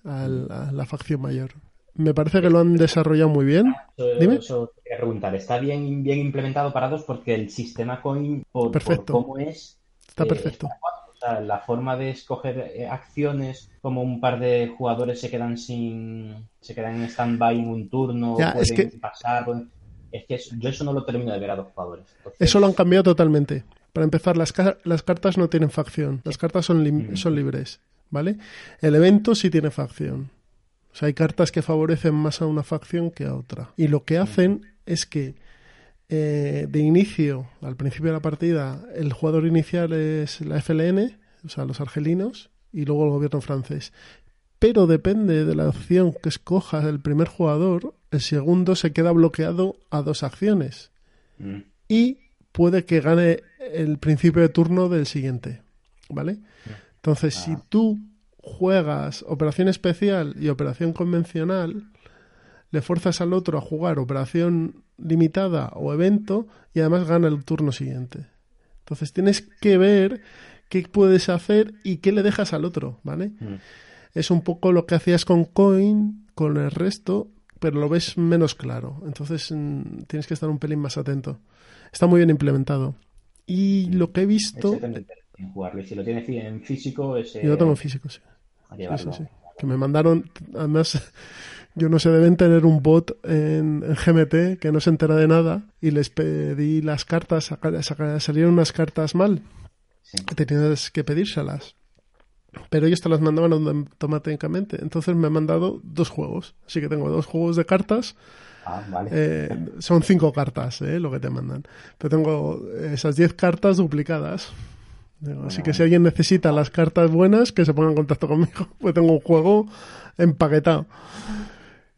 a la facción mayor. Me parece que lo han desarrollado muy bien. Eso, Dime. eso te quería preguntar. Está bien, bien implementado para dos porque el sistema coin, por, cómo es, Está eh, perfecto. está sea, la forma de escoger eh, acciones, como un par de jugadores se quedan sin, se quedan en stand-by en un turno, Ya, es pueden que- pasar. pueden- Es que eso- yo eso no lo termino de ver a dos jugadores. Entonces, Eso lo han cambiado totalmente. Para empezar, las, ca- las cartas no tienen facción. Las cartas son, son libres. ¿Vale? El evento sí tiene facción. O sea, hay cartas que favorecen más a una facción que a otra. Y lo que hacen es que eh, de inicio, al principio de la partida, el jugador inicial es la FLN, o sea, los argelinos, y luego el gobierno francés. Pero depende de la opción que escoja el primer jugador, el segundo se queda bloqueado a dos acciones mm, y puede que gane el principio de turno del siguiente. ¿Vale? Entonces, si tú juegas operación especial y operación convencional, le fuerzas al otro a jugar operación limitada o evento y además gana el turno siguiente. Entonces tienes que ver qué puedes hacer y qué le dejas al otro, ¿vale? mm. Es un poco lo que hacías con Coin, con el resto, pero lo ves menos claro. Entonces mm, tienes que estar un pelín más atento. Está muy bien implementado. Y lo que he visto... Jugarlo. Y si lo tienes en físico, Yo lo tengo en físico, sí. a Sí, llevarlo. sí, sí. Que me mandaron, además, yo no sé, deben tener un bot en, en GMT que no se entera de nada y les pedí las cartas, salieron unas cartas mal, Sí. que tenías que pedírselas. Pero ellos te las mandaban automáticamente. Entonces me han mandado dos juegos. Así que tengo dos juegos de cartas. Ah, vale. Eh, son cinco cartas, eh, lo que te mandan. Pero tengo esas diez cartas duplicadas. Así que si alguien necesita las cartas buenas, que se ponga en contacto conmigo, *laughs* pues tengo un juego empaquetado.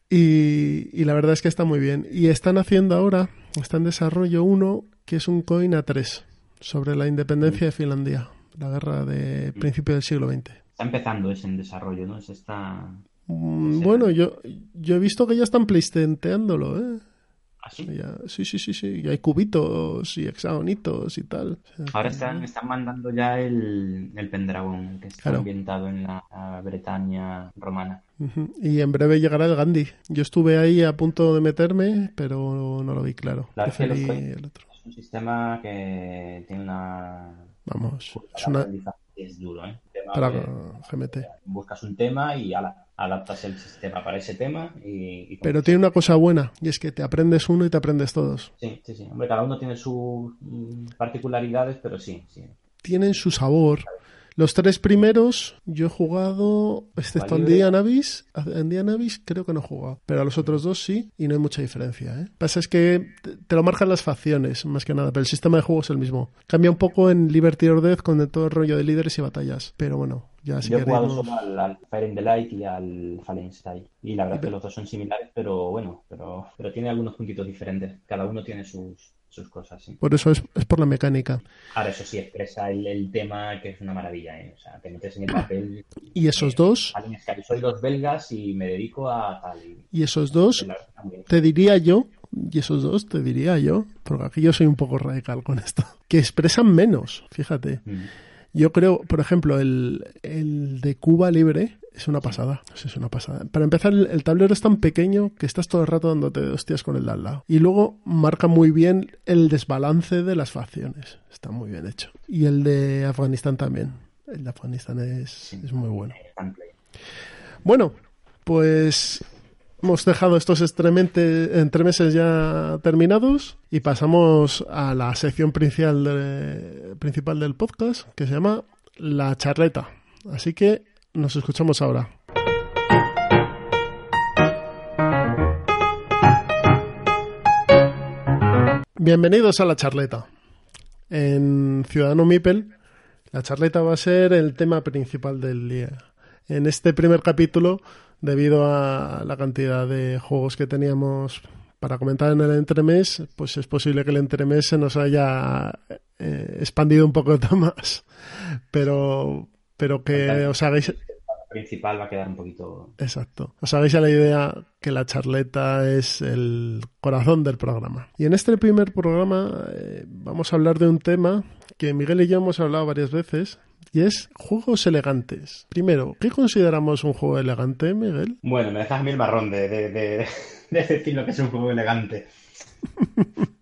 Y, y la verdad es que está muy bien. Y están haciendo ahora, está en desarrollo uno, que es un coin a 3 sobre la independencia de Finlandia, la guerra de principio del siglo XX. Está empezando ese en desarrollo, ¿no? Se está... Mm. Bueno, yo, yo he visto que ya están playstenteándolo, ¿eh? ¿Así? Ya- sí, sí, sí, sí. Y hay cubitos y hexagonitos y tal. O sea, Ahora están, están mandando ya el, el Pendragon, que está Claro. ambientado en la, la Bretaña romana. Y en breve llegará el Gandhi. Yo estuve ahí a punto de meterme, pero no lo vi claro. Claro, que el otro. Es un sistema que tiene una... Vamos, es una es duro, ¿eh? Tema para GMT. buscas un tema y ala, adaptas el sistema para ese tema y... y Pero tiene una cosa buena, y es que te aprendes uno y te aprendes todos. Sí, sí, sí. Hombre, cada uno tiene sus mm, particularidades, pero sí, sí. Tienen su sabor. Los tres primeros yo he jugado, excepto en Libre. Día Navis. En Día Navis creo que no he jugado, pero a los otros dos sí, y no hay mucha diferencia. ¿eh? Pasa es que te- lo marcan las facciones, más que nada, pero el sistema de juego es el mismo. Cambia un poco en Liberty or Death con todo el rollo de líderes y batallas, pero bueno, ya si Yo he jugado solo al, al Fire in the Light y al Fallen Style. Y la verdad es que los dos son similares, pero bueno, pero, pero tiene algunos puntitos diferentes. Cada uno tiene sus, sus cosas, sí. Por eso es, es por la mecánica. Ahora, eso sí, expresa el, el tema que es una maravilla, ¿eh? O sea, te metes en el papel. *clears throat* Y esos dos, soy los belgas y me dedico a tal. y- esos dos, te diría yo, y esos dos te diría yo, porque aquí yo soy un poco radical con esto, *laughs* que expresan menos, fíjate. Mm. Yo creo, por ejemplo, el, el de Cuba Libre es una pasada. Es una pasada. Para empezar, el, el tablero es tan pequeño que estás todo el rato dándote hostias con el de al lado. Y luego marca muy bien el desbalance de las facciones. Está muy bien hecho. Y el de Afganistán también. El de Afganistán es, es muy bueno. Bueno, pues hemos dejado estos entremeses ya terminados y pasamos a la sección principal, principal del podcast que se llama La charleta. Así que nos escuchamos ahora. Bienvenidos a la charleta. En Ciudadano Mipel La charleta va a ser el tema principal del día. En este primer capítulo, debido a la cantidad de juegos que teníamos para comentar en el entremés, pues es posible que el entremés se nos haya eh, expandido un poco *laughs* más. Pero, pero que os hagáis principal va a quedar un poquito. Exacto. Os hagáis a la idea que la charleta es el corazón del programa. Y en este primer programa eh, vamos a hablar de un tema que Miguel y yo hemos hablado varias veces. Y es juegos elegantes. Primero, ¿qué consideramos un juego elegante, Miguel? Bueno, me dejas a mí el marrón de, de, de *laughs* decir lo que es un juego elegante. *laughs*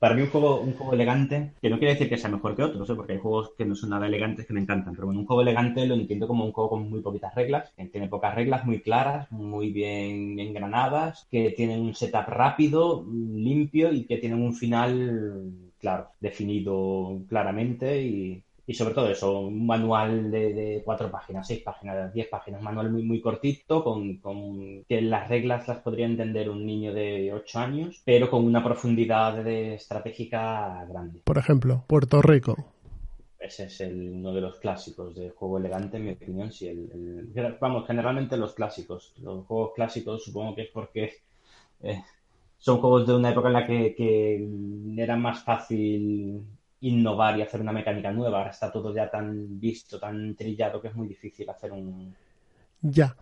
Para mí un juego, un juego elegante, que no quiere decir que sea mejor que otros, ¿eh? porque hay juegos que no son nada elegantes que me encantan, pero bueno, un juego elegante lo entiendo como un juego con muy poquitas reglas, que tiene pocas reglas, muy claras, muy bien engranadas, que tienen un setup rápido, limpio y que tienen un final, claro, definido claramente y, y sobre todo eso, un manual de, cuatro páginas, seis páginas, diez páginas, un manual muy, muy cortito, con, con, que las reglas las podría entender un niño de ocho años, pero con una profundidad de estratégica grande. Por ejemplo, Puerto Rico. Ese es el, uno de los clásicos de juego elegante, en mi opinión. Sí, el, vamos, generalmente los clásicos. Los juegos clásicos supongo que es porque eh, son juegos de una época en la que, que era más fácil innovar y hacer una mecánica nueva. Ahora está todo ya tan visto, tan trillado que es muy difícil hacer un. Ya.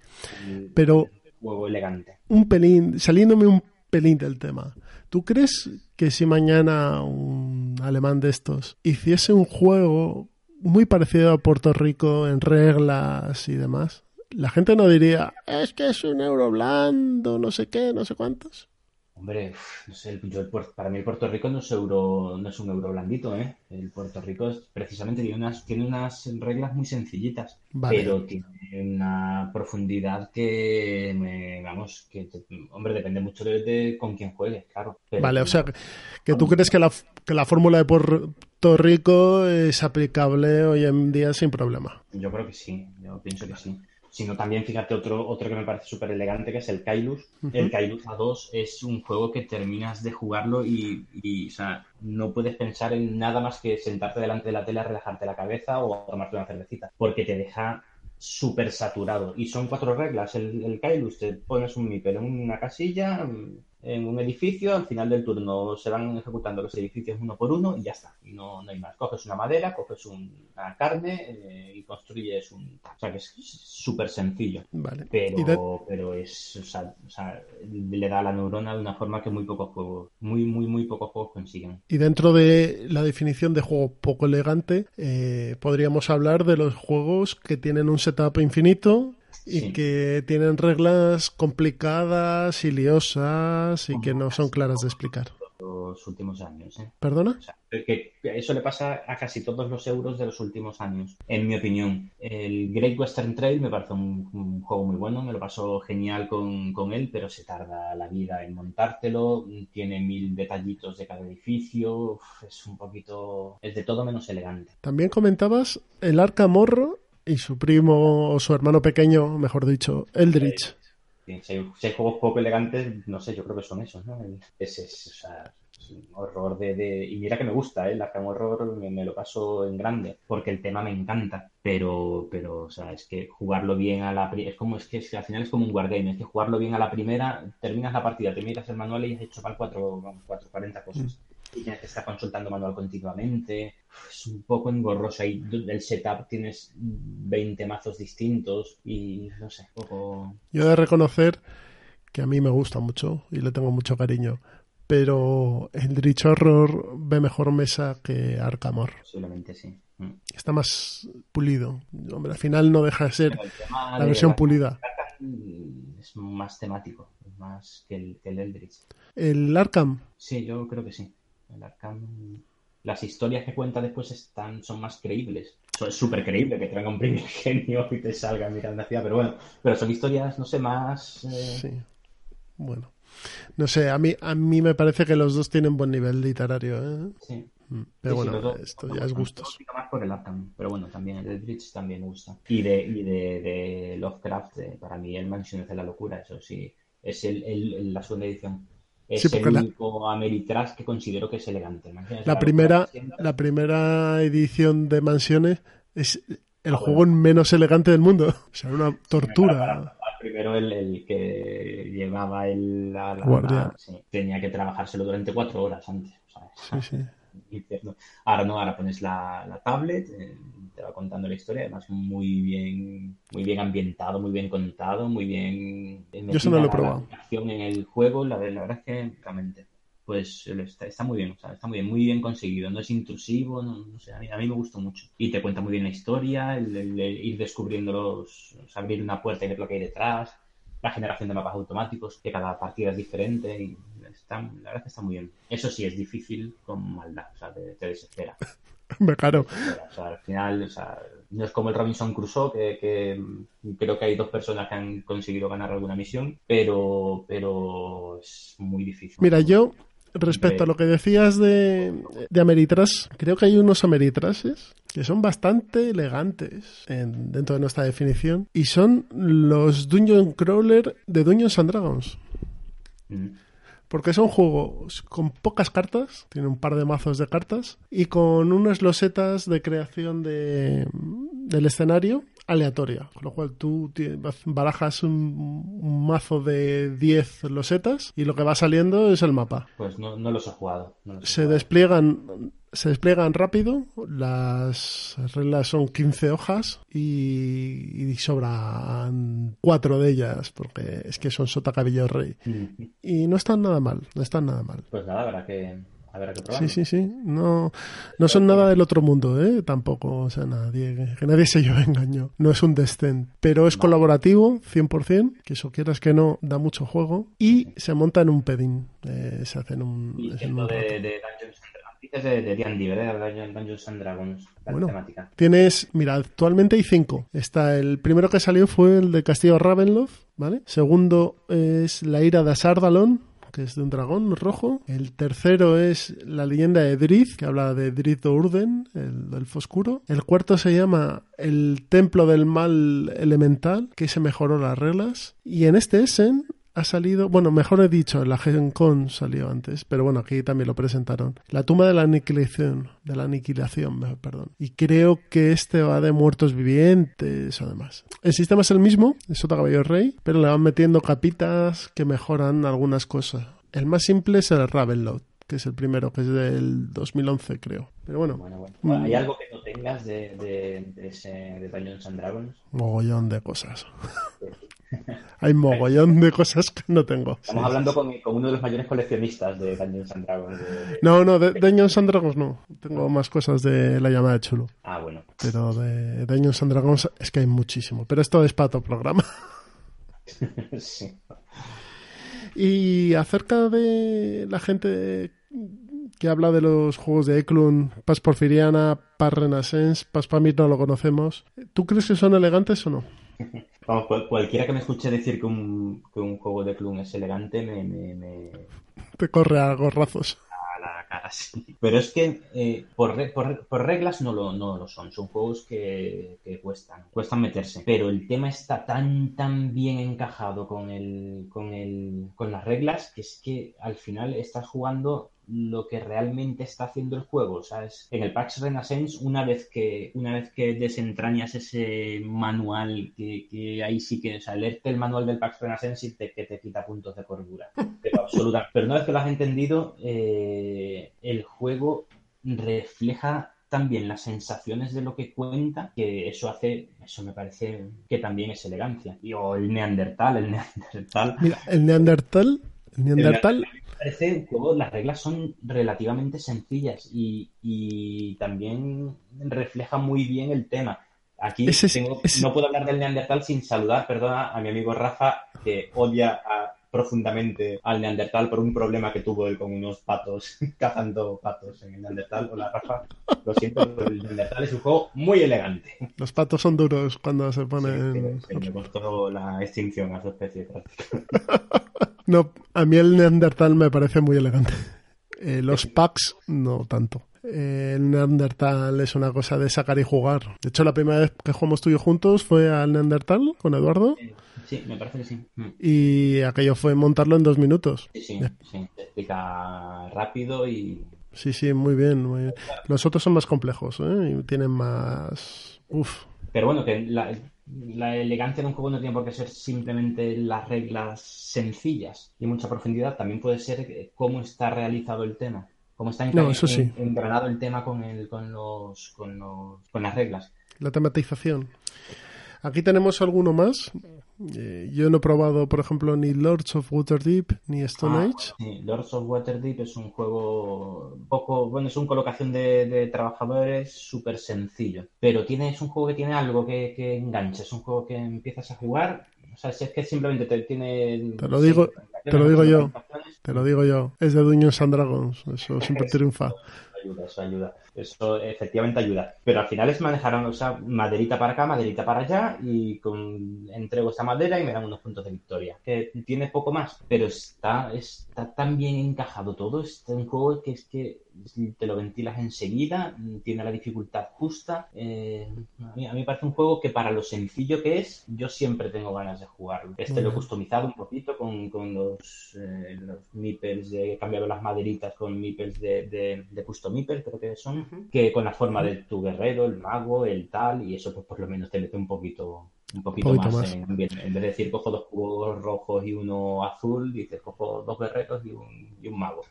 Pero. juego elegante. Un pelín, saliéndome un pelín del tema. ¿Tú crees que si mañana un alemán de estos hiciese un juego muy parecido a Puerto Rico en reglas y demás, la gente no diría, es que es un euro blando, no sé qué, no sé cuántos? Hombre, no sé, el, yo, para mí el Puerto Rico no es, euro, no es un euro blandito, ¿eh? El Puerto Rico es, precisamente tiene unas, tiene unas reglas muy sencillitas, pero tiene una profundidad que, me, vamos, que, hombre, depende mucho de, con quién juegues, claro. vale, o sea, que tú crees que la, que la fórmula de Puerto Rico es aplicable hoy en día sin problema. Yo creo que sí, yo pienso que sí sino también fíjate otro, otro que me parece súper elegante, que es el Kailus. El Kailus A2 es un juego que terminas de jugarlo y, y, o sea, no puedes pensar en nada más que sentarte delante de la tele a relajarte la cabeza o tomarte una cervecita, porque te deja súper saturado. Y son cuatro reglas. El, el Kailus, te pones un MIPER en una casilla, en un edificio, al final del turno se van ejecutando los edificios uno por uno y ya está. Y no, no hay más. Coges una madera, coges una carne eh, y construyes un... O sea, que es súper sencillo. Vale. Pero, pero es... O sea, o sea, le da a la neurona de una forma que muy pocos juegos, muy, muy, muy pocos juegos consiguen. Y dentro de la definición de juego poco elegante, eh, podríamos hablar de los juegos que tienen un setup infinito y que tienen reglas complicadas y liosas y que no son claras de explicar. Los últimos años. ¿eh? ¿Perdona? que eso le pasa a casi todos los euros de los últimos años, en mi opinión. El Great Western Trail me parece un, juego muy bueno, me lo paso genial con, con, él, pero se tarda la vida en montártelo, tiene mil detallitos de cada edificio, es un poquito... es de todo menos elegante. También comentabas el Arca Morro y su primo o su hermano pequeño, mejor dicho, Eldritch. si, hay, juegos poco elegantes, no sé, yo creo que son esos, ¿no? Ese es, o sea, un horror de, Y mira que me gusta, ¿eh? El Arkham Horror me, lo paso en grande, porque el tema me encanta, pero, pero, o sea, es que jugarlo bien a la... Es como, es que, al final es como un wargame, es que jugarlo bien a la primera, terminas la partida, te miras el manual y has hecho para cuatro, cuatro, 40 cosas. Tienes que estar consultando manual continuamente. Es un poco engorroso ahí. El setup tienes 20 mazos distintos y no sé, poco. Yo he de reconocer que a mí me gusta mucho y le tengo mucho cariño. Pero el Rich Horror ve mejor mesa que Arkamor. Solamente sí. Mm. Está más pulido. Hombre, al final no deja de ser la versión pulida. Es más temático, más que el, que el Eldritch. ¿El Arkham? Sí, yo creo que sí. El Arkham, las historias que cuenta después están, son más creíbles. Es súper creíble que traiga un primer *laughs* genio y te salga mirando hacia, pero bueno, pero son historias, no sé, más... Eh, sí, bueno. No sé, a mí, a mí me parece que los dos tienen buen nivel literario. ¿eh? Sí. Mm, pero bueno, esto ya es gustos. más por el Arkham, pero bueno, también el Bridge también me gusta. Y de, y de, de Lovecraft, para mí el Mansiones de la Locura, eso sí, es el, el, la segunda edición Es Sí, el porque la- único Ameritrash que considero que es elegante. La primera, la primera edición de Mansiones es el Ah, juego menos elegante del mundo. *laughs* O sea, una Para- tortura. para- Primero el, el que llevaba el, la, la- sí, tenía que trabajárselo durante cuatro horas antes. ¿sabes? Infierno. Ahora no, ahora pones la, la tablet, eh, te va contando la historia, además muy bien, muy bien ambientado, muy bien contado, muy bien. Yo eso no lo he probado. La en el juego, la, la verdad es que realmente, pues está, está muy bien, o sea, está muy bien, muy bien conseguido, no es intrusivo, no, no sé, a mí, a mí me gustó mucho. Y te cuenta muy bien la historia, el, el- el ir descubriendo los, o sea, abrir una puerta y ver lo que hay detrás, la generación de mapas automáticos, que cada partida es diferente y está, la verdad es que está muy bien. Eso sí es difícil con maldad, o sea, te, te desespera. *laughs* *laughs* Me caro. O sea, al final, o sea, no es como el Robinson Crusoe, que, que creo que hay dos personas que han conseguido ganar alguna misión, pero, pero es muy difícil. Mira, yo, respecto a lo que decías de, de Ameritrash, creo que hay unos Ameritrashes que son bastante elegantes en- dentro de nuestra definición y son los Dungeon Crawler de Dungeons and Dragons. Mm. Porque son juegos con pocas cartas, tiene un par de mazos de cartas, y con unas losetas de creación de, del escenario aleatoria. Con lo cual tú barajas un, un mazo de 10 losetas y lo que va saliendo es el mapa. Pues no, no los he jugado. no los he Se jugado. despliegan, se despliegan rápido, las reglas son 15 hojas y, y sobran cuatro de ellas, porque es que son sota cabillo rey. Mm. Y no están nada mal, no están nada mal. Pues nada, habrá que, habrá que Sí, probarlo. sí, sí. No, no son nada del otro mundo, ¿eh? Tampoco. O sea, nadie, que nadie se lleve engaño. No es un descent. Pero es colaborativo, 100%, que eso quieras que no, da mucho juego. Y se monta en un pedín. Eh, se hace en un, Y es en un de, de Dungeons de, de D&D, ¿verdad? Dungeons and Dragons, la Bueno. temática. Tienes, mira, actualmente hay cinco. Está el primero que salió fue el de Castillo Ravenloft, ¿vale? Segundo es La ira de Sardalon, es de un dragón rojo. El tercero es La leyenda de Drith, que habla de Drith Urden, el elfo oscuro. El cuarto se llama El templo del mal elemental, que se mejoró las reglas. Y en este Essen ha salido, bueno, mejor he dicho, la Gen Con salió antes, pero bueno, aquí también lo presentaron. La tumba de la aniquilación, de la aniquilación, perdón. Y creo que este va de muertos vivientes o demás. El sistema es el mismo, es Sota Caballo Rey, pero le van metiendo capitas que mejoran algunas cosas. El más simple es el Ravenloft, que es el primero, que es del 2011, creo. Pero bueno, Bueno, bueno. Mm. ¿Hay algo que no tengas de, de, de ese, de Dungeons and Dragons? mogollón de cosas. *laughs* Hay mogollón de cosas que no tengo. Estamos Sí, hablando sí, con, con uno de los mayores coleccionistas de Dungeons and Dragons. de- de- No, no, de Dungeons and Dragons no. Tengo más cosas de la llamada de chulo. Ah, bueno. Pero de Dungeons and Dragons es que hay muchísimo. Pero esto es para otro programa. *laughs* sí. Y acerca de la gente que habla de los juegos de Eklund, Paz Porfiriana, Paz Renaissance, Paz Pamir no lo conocemos. ¿Tú crees que son elegantes o no? *laughs* Vamos, cual- cualquiera que me escuche decir que un, que un juego de Clun es elegante me, me, me Te corre a gorrazos. a la cara, sí. Pero es que eh, por, re- por, por reglas no lo, no lo son. Son juegos que, que cuestan, cuestan meterse. Pero el tema está tan, tan bien encajado con, el, con, el, con las reglas que es que al final estás jugando lo que realmente está haciendo el juego, ¿sabes? En el Pax Renaissance, una vez que, una vez que desentrañas ese manual, que, que ahí sí que, o sea, leerte el manual del Pax Renaissance y te, que te quita puntos de cordura. *laughs* Pero absoluta. Pero una vez que lo has entendido, eh, el juego refleja también las sensaciones de lo que cuenta, que eso hace, eso me parece que también es elegancia. Y, o el Neandertal, el *laughs* Neandertal. Mira, el Neandertal. El Neandertal. Parece juego, las reglas son relativamente sencillas y, y también refleja muy bien el tema. Aquí Ese tengo- ese- no puedo hablar del Neandertal sin saludar, perdona, a mi amigo Rafa, que odia a- profundamente al Neandertal por un problema que tuvo él con unos patos, *laughs* cazando patos en el Neandertal. Hola Rafa, lo siento, pero el Neandertal es un juego muy elegante. Los patos son duros cuando se Sí, ponen. sí, me costó la extinción a su especie. prácticamente. *laughs* No, a mí el Neandertal me parece muy elegante. Eh, los packs, no tanto. Eh, el Neandertal es una cosa de sacar y jugar. De hecho, la primera vez que jugamos tú y yo juntos fue al Neandertal con Eduardo. sí, me parece que sí. Mm. Y aquello fue montarlo en dos minutos. Sí, sí, sí. Explica rápido y. Sí, sí, muy bien, muy bien. Los otros son más complejos, ¿eh? Y tienen más. Uf. Pero bueno, que la, la elegancia de un juego no tiene por qué ser simplemente las reglas sencillas y mucha profundidad, también puede ser eh, cómo está realizado el tema, cómo está No, eso sí. en- engranado el tema con, el, con, los, con, los, con las reglas. La tematización. Aquí tenemos alguno más. Eh, yo no he probado, por ejemplo, ni Lords of Waterdeep ni Stone Ah, Age. sí, Lords of Waterdeep es un juego poco, bueno, es una colocación de, de trabajadores súper sencillo, pero tiene, es un juego que tiene algo que, que engancha, es un juego que empiezas a jugar, o sea, si es que simplemente te tiene... Te lo digo- te lo digo yo. Te lo digo yo. Es de Dungeons and Dragons. Eso siempre triunfa. Ayuda, eso ayuda. Eso efectivamente ayuda. Pero al final es manejar, o sea, maderita para acá, maderita para allá y con entrego esta madera y me dan unos puntos de victoria. Que tiene poco más, pero está, está tan bien encajado todo. Es un juego que es que te lo ventilas enseguida, tiene la dificultad justa. Eh, a, mí, a mí me parece un juego que para lo sencillo que es, yo siempre tengo ganas de jugarlo. Este lo he customizado un poquito con, con los, eh, los meeples, de, he cambiado las maderitas con meeples de, de, de custom meeple, creo que son, que con la forma de tu guerrero, el mago, el tal, y eso pues por lo menos te mete un poquito un poquito, Poquito más, más. en. En vez de decir cojo dos cubos rojos y uno azul, dices cojo dos guerreros y un, y un mago.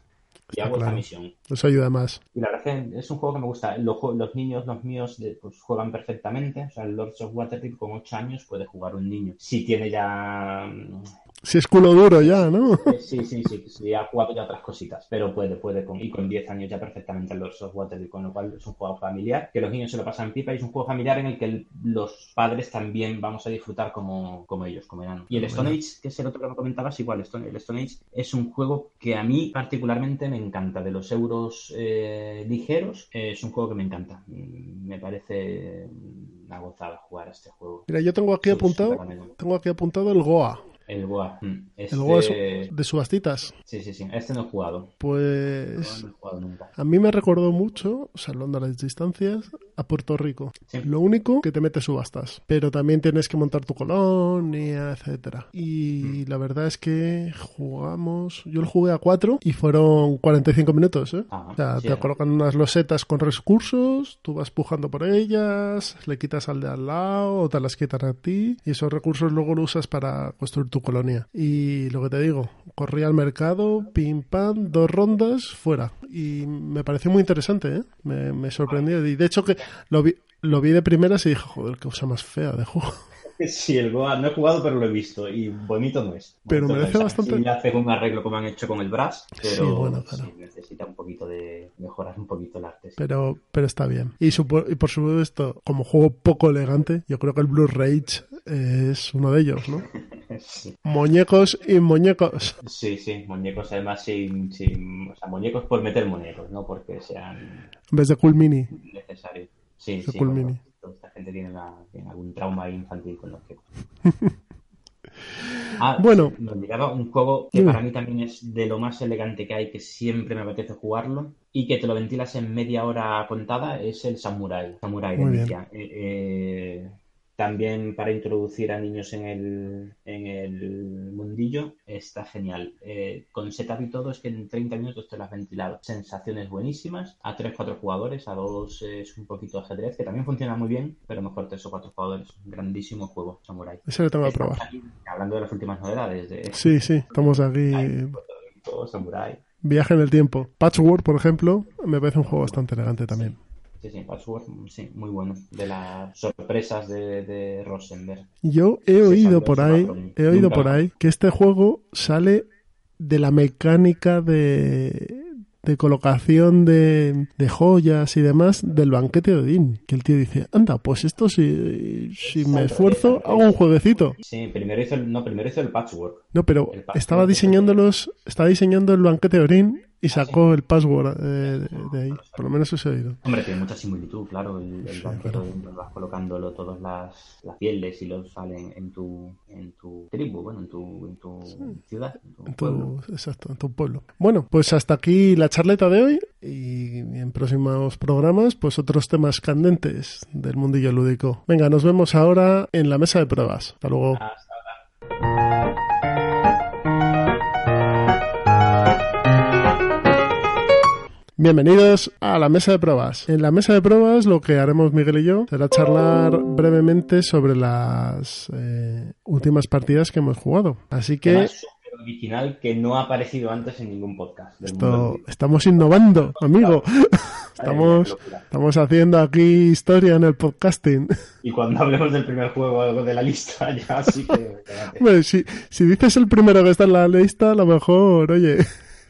Y hago esta claro. misión. Eso ayuda más. Y la verdad es que es un juego que me gusta. Los, los niños, los míos, pues juegan perfectamente. O sea, el Lords of Waterdeep con 8 años puede jugar un niño. Si tiene ya... Si es culo duro ya, ¿no? eh, Sí, sí, sí, sí, ha jugado ya otras cositas. Pero puede, puede. Con, y con 10 años ya perfectamente of Waterdeep. Con lo cual es un juego familiar. Que los niños se lo pasan pipa. Y es un juego familiar en el que los padres también vamos a disfrutar como, como ellos, como enanos. Y el Stone Age, que es el otro que me comentabas, igual. Stone- el Stone Age es un juego que a mí particularmente me encanta. De los euros eh, ligeros, eh, es un juego que me encanta. Mm, Me parece una gozada jugar a este juego. Mira, yo tengo aquí apuntado, tengo aquí apuntado el Goa. El Goa. mm, El Goa Este- de subastitas. Sí, sí, sí. Este no he jugado. Pues No he jugado nunca. a mí me recordó mucho, salvando las distancias, a Puerto Rico. Sí. Lo único que te mete subastas, pero también tienes que montar tu colonia, etcétera. Y Mm. la verdad es que jugamos, yo lo jugué a cuatro y fueron 45 minutos, ¿eh? Ah, O sea, sí. te colocan unas losetas con recursos, tú vas pujando por ellas, le quitas al de al lado o te las quitan a ti y esos recursos luego los usas para construir tu colonia. Y lo que te digo, corrí al mercado, pim pam, dos rondas, fuera. Y me pareció muy interesante, ¿eh? Me, me sorprendió. Y de hecho que lo vi, lo vi de primeras y dije, joder, qué cosa más fea de juego. Sí, el Goa no he jugado, pero lo he visto. Y bonito no es. Pero Bonito no merece es. bastante- Sí, le hacen un arreglo como han hecho con el Brass, pero Sí, bueno, claro. sí, necesita un poquito de mejorar un poquito el arte. sí. Pero, pero está bien. Y, supo- y por supuesto, como juego poco elegante, yo creo que el Blue Rage es uno de ellos, ¿no? *laughs* Sí. Muñecos y muñecos. Sí, sí, muñecos además sin, sin- o sea, muñecos por meter muñecos, no porque sean En vez de Cool Mini. necesarios. Sí, sí, cool bueno, mini. Toda esta gente tiene, la- tiene algún trauma infantil con los que... *laughs* Ah, Bueno. me olvidaba un juego que Dime. para mí también es de lo más elegante que hay, que siempre me apetece jugarlo y que te lo ventilas en media hora contada, es el Samurai. Samurai de. Eh, eh, también para introducir a niños en el, en el mundillo está genial. Eh, con setup y todo es que en 30 minutos te lo has ventilado. Sensaciones buenísimas. A 3-4 jugadores, a 2 es un poquito ajedrez, que también funciona muy bien, pero mejor 3 o 4 jugadores. Grandísimo juego, Samurai. Ese lo tengo que probar. aquí hablando de las últimas novedades de Sí, sí, estamos aquí. Samurai. Viaje en el tiempo. Patchwork, por ejemplo, me parece un juego bastante elegante también. Sí, sí, Password, sí, muy bueno. De las sorpresas de, de Rosenberg. Yo he Sí, oído por ahí, he oído nunca. por ahí que este juego sale de la mecánica de, de colocación de, de joyas y demás del banquete de Odín. Que el tío dice, anda, pues esto si, si me esfuerzo hago un jueguecito. Sí, primero hizo el, no, primero hizo el Patchwork. No, pero El password estaba diseñándolos, estaba diseñando el banquete de Odín y sacó el password eh, de, de ahí. Por lo menos eso he oído. Hombre, tiene mucha similitud, claro. El, el Sí, banquete claro. vas colocándolo todas las, las pieles y los salen en tu, en tu tribu, bueno, en tu, en tu ciudad, en tu En pueblo. exacto, en tu pueblo. Bueno, pues hasta aquí la charleta de hoy y en próximos programas pues otros temas candentes del mundillo lúdico. Venga, nos vemos ahora en la mesa de pruebas. Hasta luego. Hasta Bienvenidos a la mesa de pruebas. En la mesa de pruebas lo que haremos Miguel y yo será charlar brevemente sobre las eh, últimas partidas que hemos jugado. Así que... Original que no ha aparecido antes en ningún podcast. del Esto, estamos innovando, amigo. *laughs* Estamos, estamos haciendo aquí historia en el podcasting. Y cuando hablemos del primer juego de la lista, ya sí que. *laughs* Hombre, si, si dices el primero que está en la lista, a lo mejor, oye,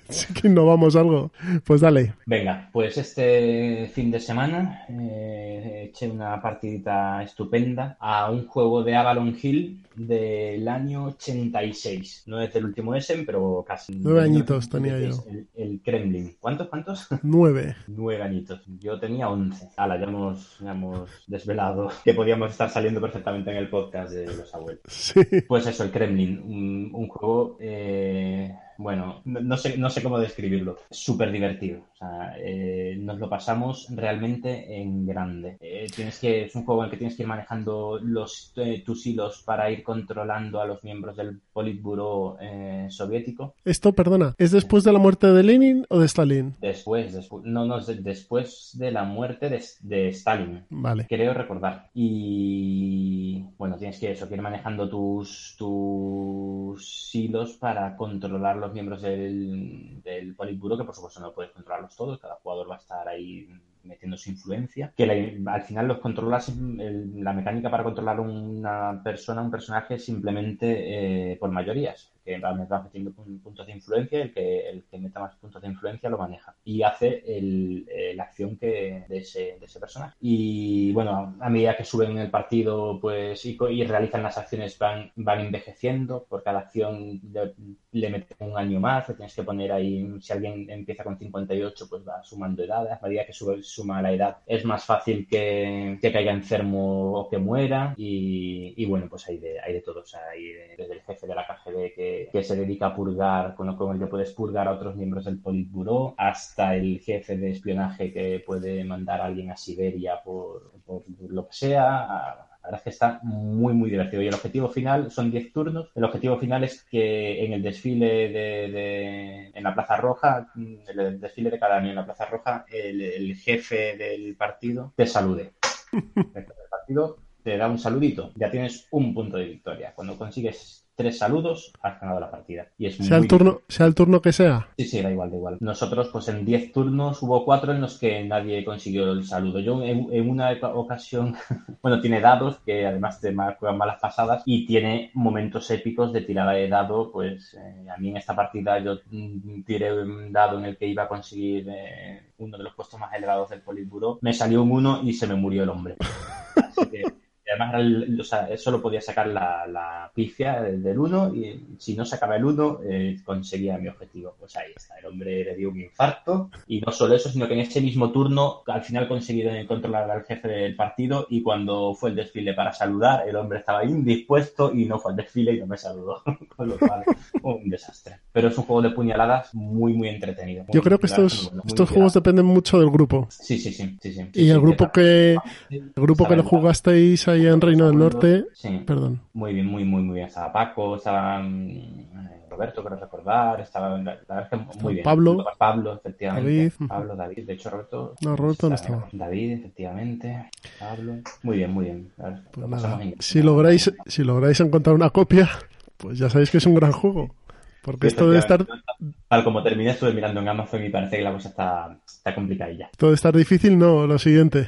*laughs* sí que innovamos algo. Pues dale. Venga, pues este fin de semana eh, eché una partidita estupenda a un juego de Avalon Hill del año 86. No es del último Essen, pero casi. Nueve añitos tenía yo. El, el Kremlin. ¿Cuántos, cuántos? *laughs* Nueve. Nueve añitos. Yo tenía once. Ala, ya hemos, ya hemos desvelado *laughs* que podíamos estar saliendo perfectamente en el podcast de los abuelos. Sí. Pues eso, el Kremlin, un, un juego, eh, bueno, no, sé, no sé cómo describirlo, súper divertido. O sea, eh, nos lo pasamos realmente en grande. Eh, tienes que, es un juego en el que tienes que ir manejando los, eh, tus hilos para ir controlando a los miembros del Politburo eh, soviético. Esto, perdona, ¿es después de la muerte de Lenin o de Stalin? Después, después no, no, de- después de la muerte de, de Stalin. Vale. Creo recordar. Y bueno, tienes que eso, que ir manejando tus, tus hilos para controlar los miembros del, del Politburo, que por supuesto no puedes controlarlos todos, cada jugador va a estar ahí metiendo su influencia, que la- al final los controlas, la mecánica para controlar una persona, un personaje, simplemente eh, por mayorías, que va metiendo pun- puntos de influencia, el que, el que meta más puntos de influencia lo maneja y hace el, eh, la acción que, de, ese, de ese personaje. Y bueno, a medida que suben el partido pues y, y realizan las acciones van, van envejeciendo, por cada acción le, le meten un año más, le tienes que poner ahí, si alguien empieza con 58 pues va sumando edades, a medida que sube, suma la edad es más fácil que, que caiga enfermo o que muera. Y, y bueno pues hay de, hay de todo, o sea, hay de- desde el jefe de la KGB que, que se dedica a purgar, con lo que puedes purgar a otros miembros del Politburó, hasta el jefe de espionaje que puede mandar a alguien a Siberia por, por lo que sea, a- la verdad es que está muy, muy divertido. Y el objetivo final son 10 turnos. El objetivo final es que en el desfile de, de- en la Plaza Roja, en el desfile de cada año en la Plaza Roja, el, el jefe del partido te salude. *laughs* El jefe del partido te da un saludito. Ya tienes un punto de victoria. Cuando consigues tres saludos, has ganado la partida. Y es Sea muy el turno, sea el turno que sea. Sí, sí, da igual, da igual. Nosotros, pues en 10 turnos hubo 4 en los que nadie consiguió el saludo. Yo en, en una oca- ocasión, *laughs* bueno, tiene dados que además te juegan malas pasadas y tiene momentos épicos de tirada de dado. Pues eh, a mí en esta partida yo mm, tiré un dado en el que iba a conseguir eh, uno de los puestos más elevados del Politburo. Me salió un 1 y se me murió el hombre. *laughs* Así que y además el- o sea, solo podía sacar la, la pifia del 1 y si no sacaba el 1 eh, conseguía mi objetivo. Pues ahí está, el hombre le dio un infarto y no solo eso, sino que en ese mismo turno al final conseguí controlar al jefe del partido y cuando fue el desfile para saludar, el hombre estaba indispuesto y no fue al desfile y no me saludó. *laughs* Con lo cual, un desastre. Pero es un juego de puñaladas muy, muy entretenido. Yo creo que Muy- estos, muy muy estos juegos dependen mucho del grupo. Sí, sí, sí. sí, sí. Y Sí, el grupo que, el grupo que lo jugasteis ahí en Reino del Norte, Sí. perdón. Muy bien, muy, muy, muy bien. Estaba Paco, estaba mm, eh, Roberto, creo recordar, estaba, la, verdad que muy bien. Pablo. Pablo, efectivamente. David. Pablo, David. De hecho, Roberto. No, Roberto no estaba. David, efectivamente. Pablo. Muy bien, muy bien. Que Pues nada, si lográis, si lográis encontrar una copia, pues ya sabéis que es un gran juego. Porque Sí, esto debe estar. Tal como terminé, estuve mirando en Amazon y parece que la cosa está, está complicadilla. todo estar difícil, no, lo siguiente.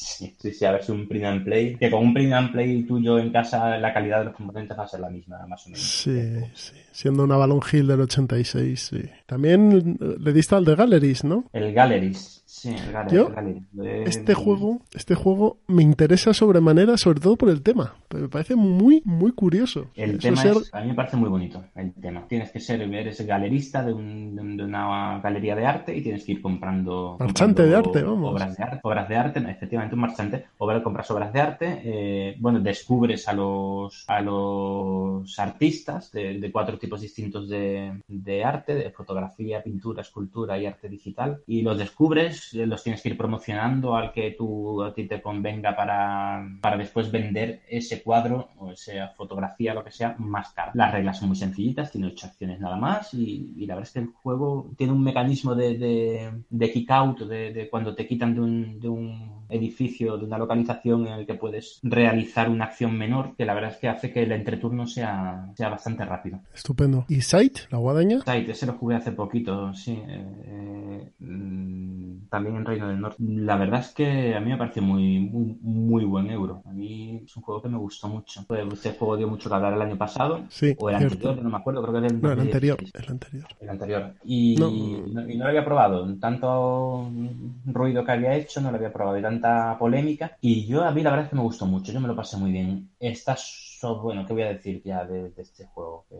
Sí, sí, sí, a ver si un print and play. Que con un print and play tuyo en casa, la calidad de los componentes va a ser la misma, más o menos. Sí, sí. Siendo una Balloon Hill del 86, sí. También le diste al de Galleries, ¿no? El Galleries. Sí, el Galleries. Yo, el Este juego, este juego me interesa sobremanera, sobre todo por el tema. Me parece muy, muy curioso. El Eso tema ser- es, a mí me parece muy bonito, el tema. Tienes que ser, eres galerista de, un- de un- de una galería de arte y tienes que ir comprando... Marchante de arte, vamos. Obras de arte, obras de arte, efectivamente un marchante. Obra, compras obras de arte, eh, bueno, descubres a los, a los artistas de, de cuatro tipos distintos de, de arte, de fotografía, pintura, escultura y arte digital, y los descubres, eh, los tienes que ir promocionando al que tú a ti te convenga para, para después vender ese cuadro o esa fotografía, lo que sea, más caro. Las reglas son muy sencillitas, tiene ocho acciones nada más y, y la verdad es que el juego tiene un mecanismo de, de, de kick out, de, de, cuando te quitan de un, de un edificio, de una localización en el que puedes realizar una acción menor, que la verdad es que hace que el entreturno sea, sea bastante rápido. Estupendo. ¿Y Sight, la guadaña? Sight, ese lo jugué hace poquito, sí. Eh, mm, también en Reino del Norte. La verdad es que a mí me parece muy, muy, muy buen euro. A mí es un juego que me gustó mucho. Este juego dio mucho que hablar el año pasado. Sí, o el cierto. anterior, no me acuerdo, creo que era el, No, el anterior. 2016. El anterior. El anterior. Y No. y no lo había probado. Tanto ruido que había hecho, no lo había probado. Y tanta polémica. Y yo, a mí la verdad es que me gustó mucho. Yo me lo pasé muy bien. Está, so- bueno, ¿qué voy a decir ya de, de este juego? Que,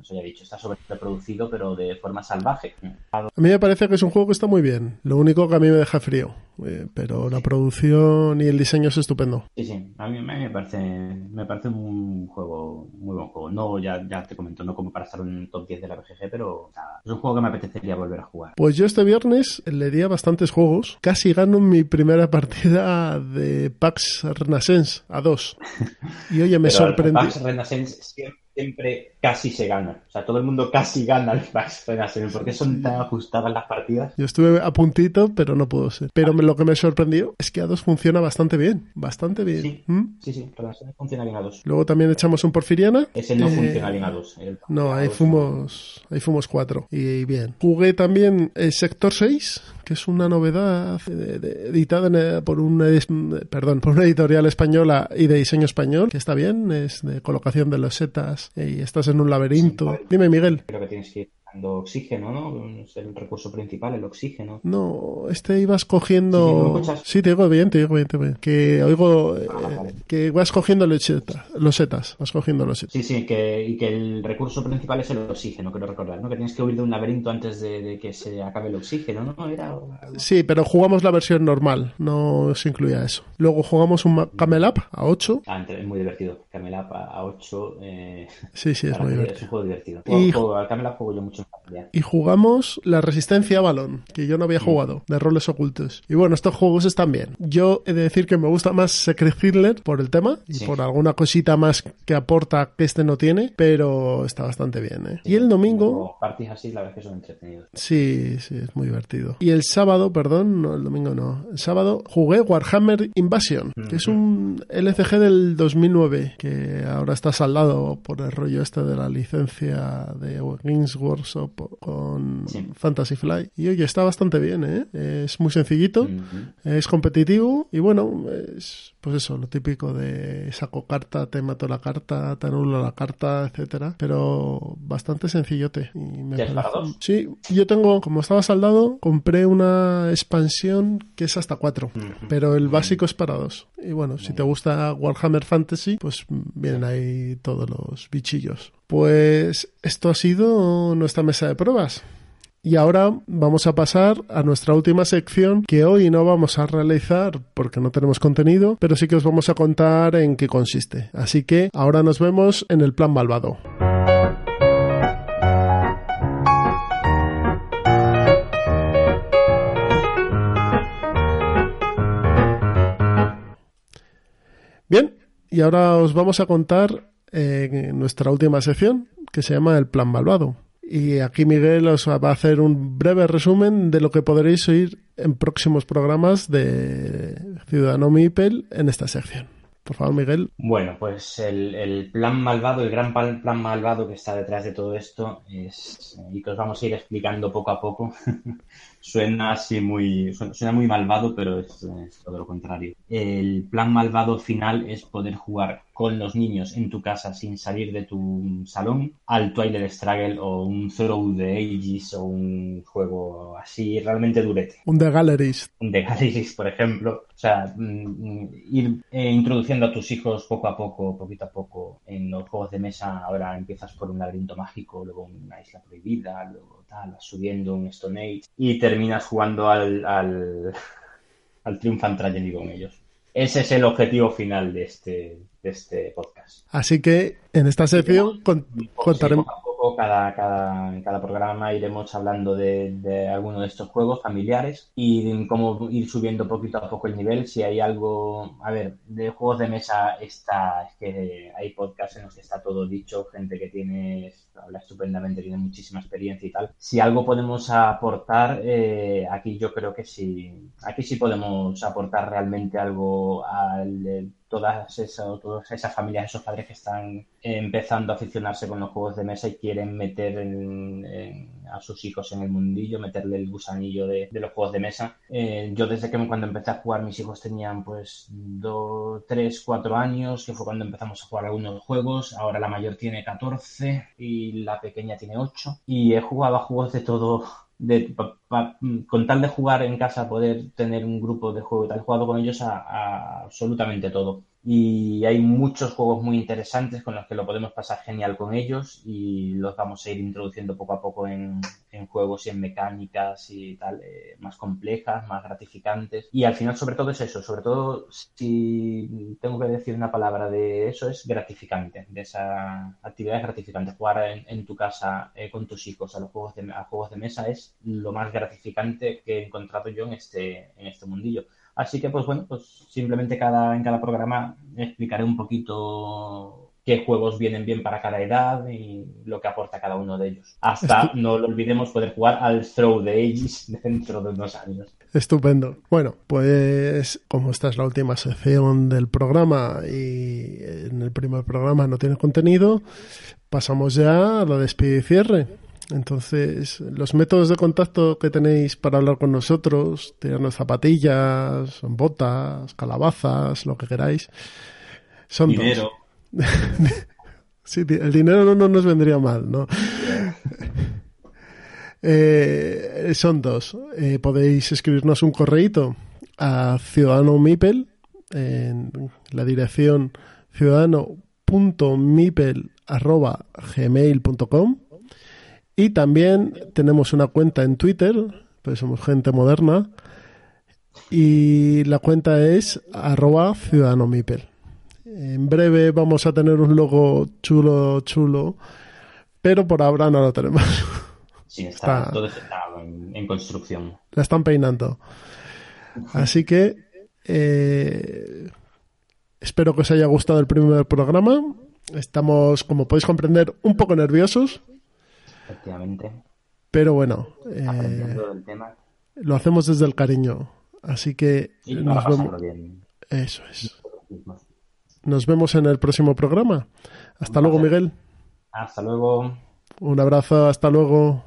os haya dicho, está sobreproducido, pero de forma salvaje. A mí me parece que es un juego que está muy bien. Lo único que a mí me deja frío. Eh, pero la producción y el diseño es estupendo. Sí, sí, a mí, a mí me parece, me parece un juego, muy buen juego. No, ya, ya te comento, no como para estar en un top 10 de la BGG, pero nada, es un juego que me apetecería volver a jugar. Pues yo este viernes le di a bastantes juegos. Casi gano mi primera partida de PAX Renaissance a dos. *laughs* Y oye, me sorprendió. el Pax Renaissance siempre, siempre casi se gana. O sea, todo el mundo casi gana el Pax Renaissance. ¿Por qué son tan ajustadas las partidas? Yo estuve a puntito, pero no pudo ser. Pero lo que me sorprendió es que a dos funciona bastante bien. Bastante bien. Sí. ¿Mm? Sí, sí, Renaissance funciona bien a dos. Luego también echamos un Porfiriana. Ese no Eh, funciona bien a dos. El Pax No, ahí dos fuimos, ahí fuimos cuatro. Y bien. Jugué también el Sector 6, que es una novedad de- editada eh, por un edis- perdón, por una editorial española y de diseño español, que está bien, es de colocación de los setas y estás en un laberinto. Sí, Dime, Miguel. Creo que tienes que ir dando oxígeno, ¿no? Es el recurso principal, el oxígeno. No, este ibas Sí, sí, ¿no me cogiendo. Sí, te digo bien, te digo bien, te digo bien. Que oigo eh, Ah, vale. que vas cogiendo los setas, los setas, vas cogiendo los setas. Sí, sí, que, y que el recurso principal es el oxígeno, quiero recordar, ¿no? Que tienes que huir de un laberinto antes de, de que se acabe el oxígeno, ¿no? Era... Sí, pero jugamos la versión normal, no se incluía eso. Luego jugamos un Camel Up a 8. Ah, es muy divertido. Camel Up a, a 8 eh, Sí, sí, es muy divertido. es un juego divertido. Y- Juego- juego- al Camel Up juego yo mucho. Y jugamos la Resistencia Avalon, que yo no había jugado, de roles ocultos. Y bueno, estos juegos están bien. Yo he de decir que me gusta más Secret Hitler por el tema y Sí. por alguna cosita más que aporta que este no tiene, pero está bastante bien. ¿eh? Y el domingo, Parties así, la verdad que son entretenidos. sí, sí, es muy divertido. Y el sábado, perdón, no, el domingo no. El sábado jugué Warhammer Invasion, que es un LCG del 2009, que ahora está saldado por el rollo este de la licencia de Games Con Sí. Fantasy Fly. Y oye, está bastante bien, ¿eh? Es muy sencillito. Es competitivo y bueno, es pues eso, lo típico de saco carta, te mato la carta, te anulo la carta, etcétera, pero bastante sencillote. Y me ¿Ya es para parece- dos? Sí, yo tengo, como estaba saldado, compré una expansión que es hasta cuatro, Ujú. pero el básico es para dos. Y bueno, si te gusta Warhammer Fantasy, pues vienen ahí todos los bichillos. Pues esto ha sido nuestra mesa de pruebas. Y ahora vamos a pasar a nuestra última sección que hoy no vamos a realizar porque no tenemos contenido, pero sí que os vamos a contar en qué consiste. Así que ahora nos vemos en el plan malvado. Bien, y ahora os vamos a contar eh, nuestra última sección que se llama el plan malvado. Y aquí Miguel os va a hacer un breve resumen de lo que podréis oír en próximos programas de Ciudadano Mipel en esta sección. Por favor, Miguel. Bueno, pues el, el plan malvado, el gran plan, malvado que está detrás de todo esto es, y que os vamos a ir explicando poco a poco, *laughs* suena así muy, suena muy malvado, pero es, es todo lo contrario. El plan malvado final es poder jugar con los niños en tu casa sin salir de tu salón al Twilight Struggle o un Throw the Ages o un juego así realmente durete Un The Galleries. de Galeries, por ejemplo. O sea, mm, ir eh, introduciendo a tus hijos poco a poco, poquito a poco, en los juegos de mesa. Ahora empiezas por un laberinto mágico, luego una isla prohibida, luego tal, vas subiendo un Stone Age y terminas jugando al, al, *laughs* al Triumphant Tragedy con ellos. Ese es el objetivo final de este, de este podcast. Así que en esta sección con- contaremos. poco a poco poco, cada, cada, en cada programa iremos hablando de, de alguno de estos juegos familiares y cómo ir subiendo poquito a poco el nivel. Si hay algo, a ver, de juegos de mesa está, es que hay podcasts en los que está todo dicho, gente que tiene, habla estupendamente, tiene muchísima experiencia y tal. Si algo podemos aportar, eh, aquí yo creo que sí, aquí sí podemos aportar realmente algo al todas esas, todas esas familias, esos padres que están empezando a aficionarse con los juegos de mesa y quieren meter a sus hijos en el mundillo, meterle el gusanillo de, los juegos de mesa. Eh, yo desde que cuando empecé a jugar mis hijos tenían pues 2, 3, 4 años, que fue cuando empezamos a jugar algunos juegos. Ahora la mayor tiene 14 y la pequeña tiene 8. Y he jugado a juegos de todo de, con tal de jugar en casa, poder tener un grupo de juego y tal, he jugado con ellos a absolutamente todo y hay muchos juegos muy interesantes con los que lo podemos pasar genial con ellos y los vamos a ir introduciendo poco a poco en, juegos y en mecánicas y tal, eh, más complejas, más gratificantes. Y al final, sobre todo, es eso. Sobre todo, si tengo que decir una palabra de eso, es gratificante. De esa actividad es gratificante. Jugar en, tu casa eh, con tus hijos a los juegos de, a juegos de mesa es lo más gratificante que he encontrado yo en este, en este mundillo. Así que, pues bueno, pues simplemente cada, en cada programa explicaré un poquito qué juegos vienen bien para cada edad y lo que aporta cada uno de ellos. Hasta, no lo olvidemos, poder jugar al Throw the Ages *laughs* dentro de unos años. Estupendo. Bueno, pues como esta es la última sección del programa y en el primer programa no tiene contenido, pasamos ya a la despedida y cierre. Entonces, los métodos de contacto que tenéis para hablar con nosotros, tirarnos zapatillas, botas, calabazas, lo que queráis, son dinero. dos. *laughs* sí, el dinero no, nos vendría mal, ¿no? *laughs* Eh, son dos. Eh, podéis escribirnos un correíto a Ciudadano Mipel en la dirección ciudadano.mipel.gmail.com y también tenemos una cuenta en Twitter, pues somos gente moderna, y la cuenta es arroba ciudadano En breve vamos a tener un logo chulo, chulo, pero por ahora no lo tenemos. *laughs* Sí, está, todo está en, construcción. La están peinando. Así que eh, espero que os haya gustado el primer programa. Estamos, como podéis comprender, un poco nerviosos Efectivamente. Pero bueno, eh, lo hacemos desde el cariño. Así que nos vemos. Eso es. Nos vemos en el próximo programa. Hasta luego, Miguel. Hasta luego. Un abrazo, hasta luego.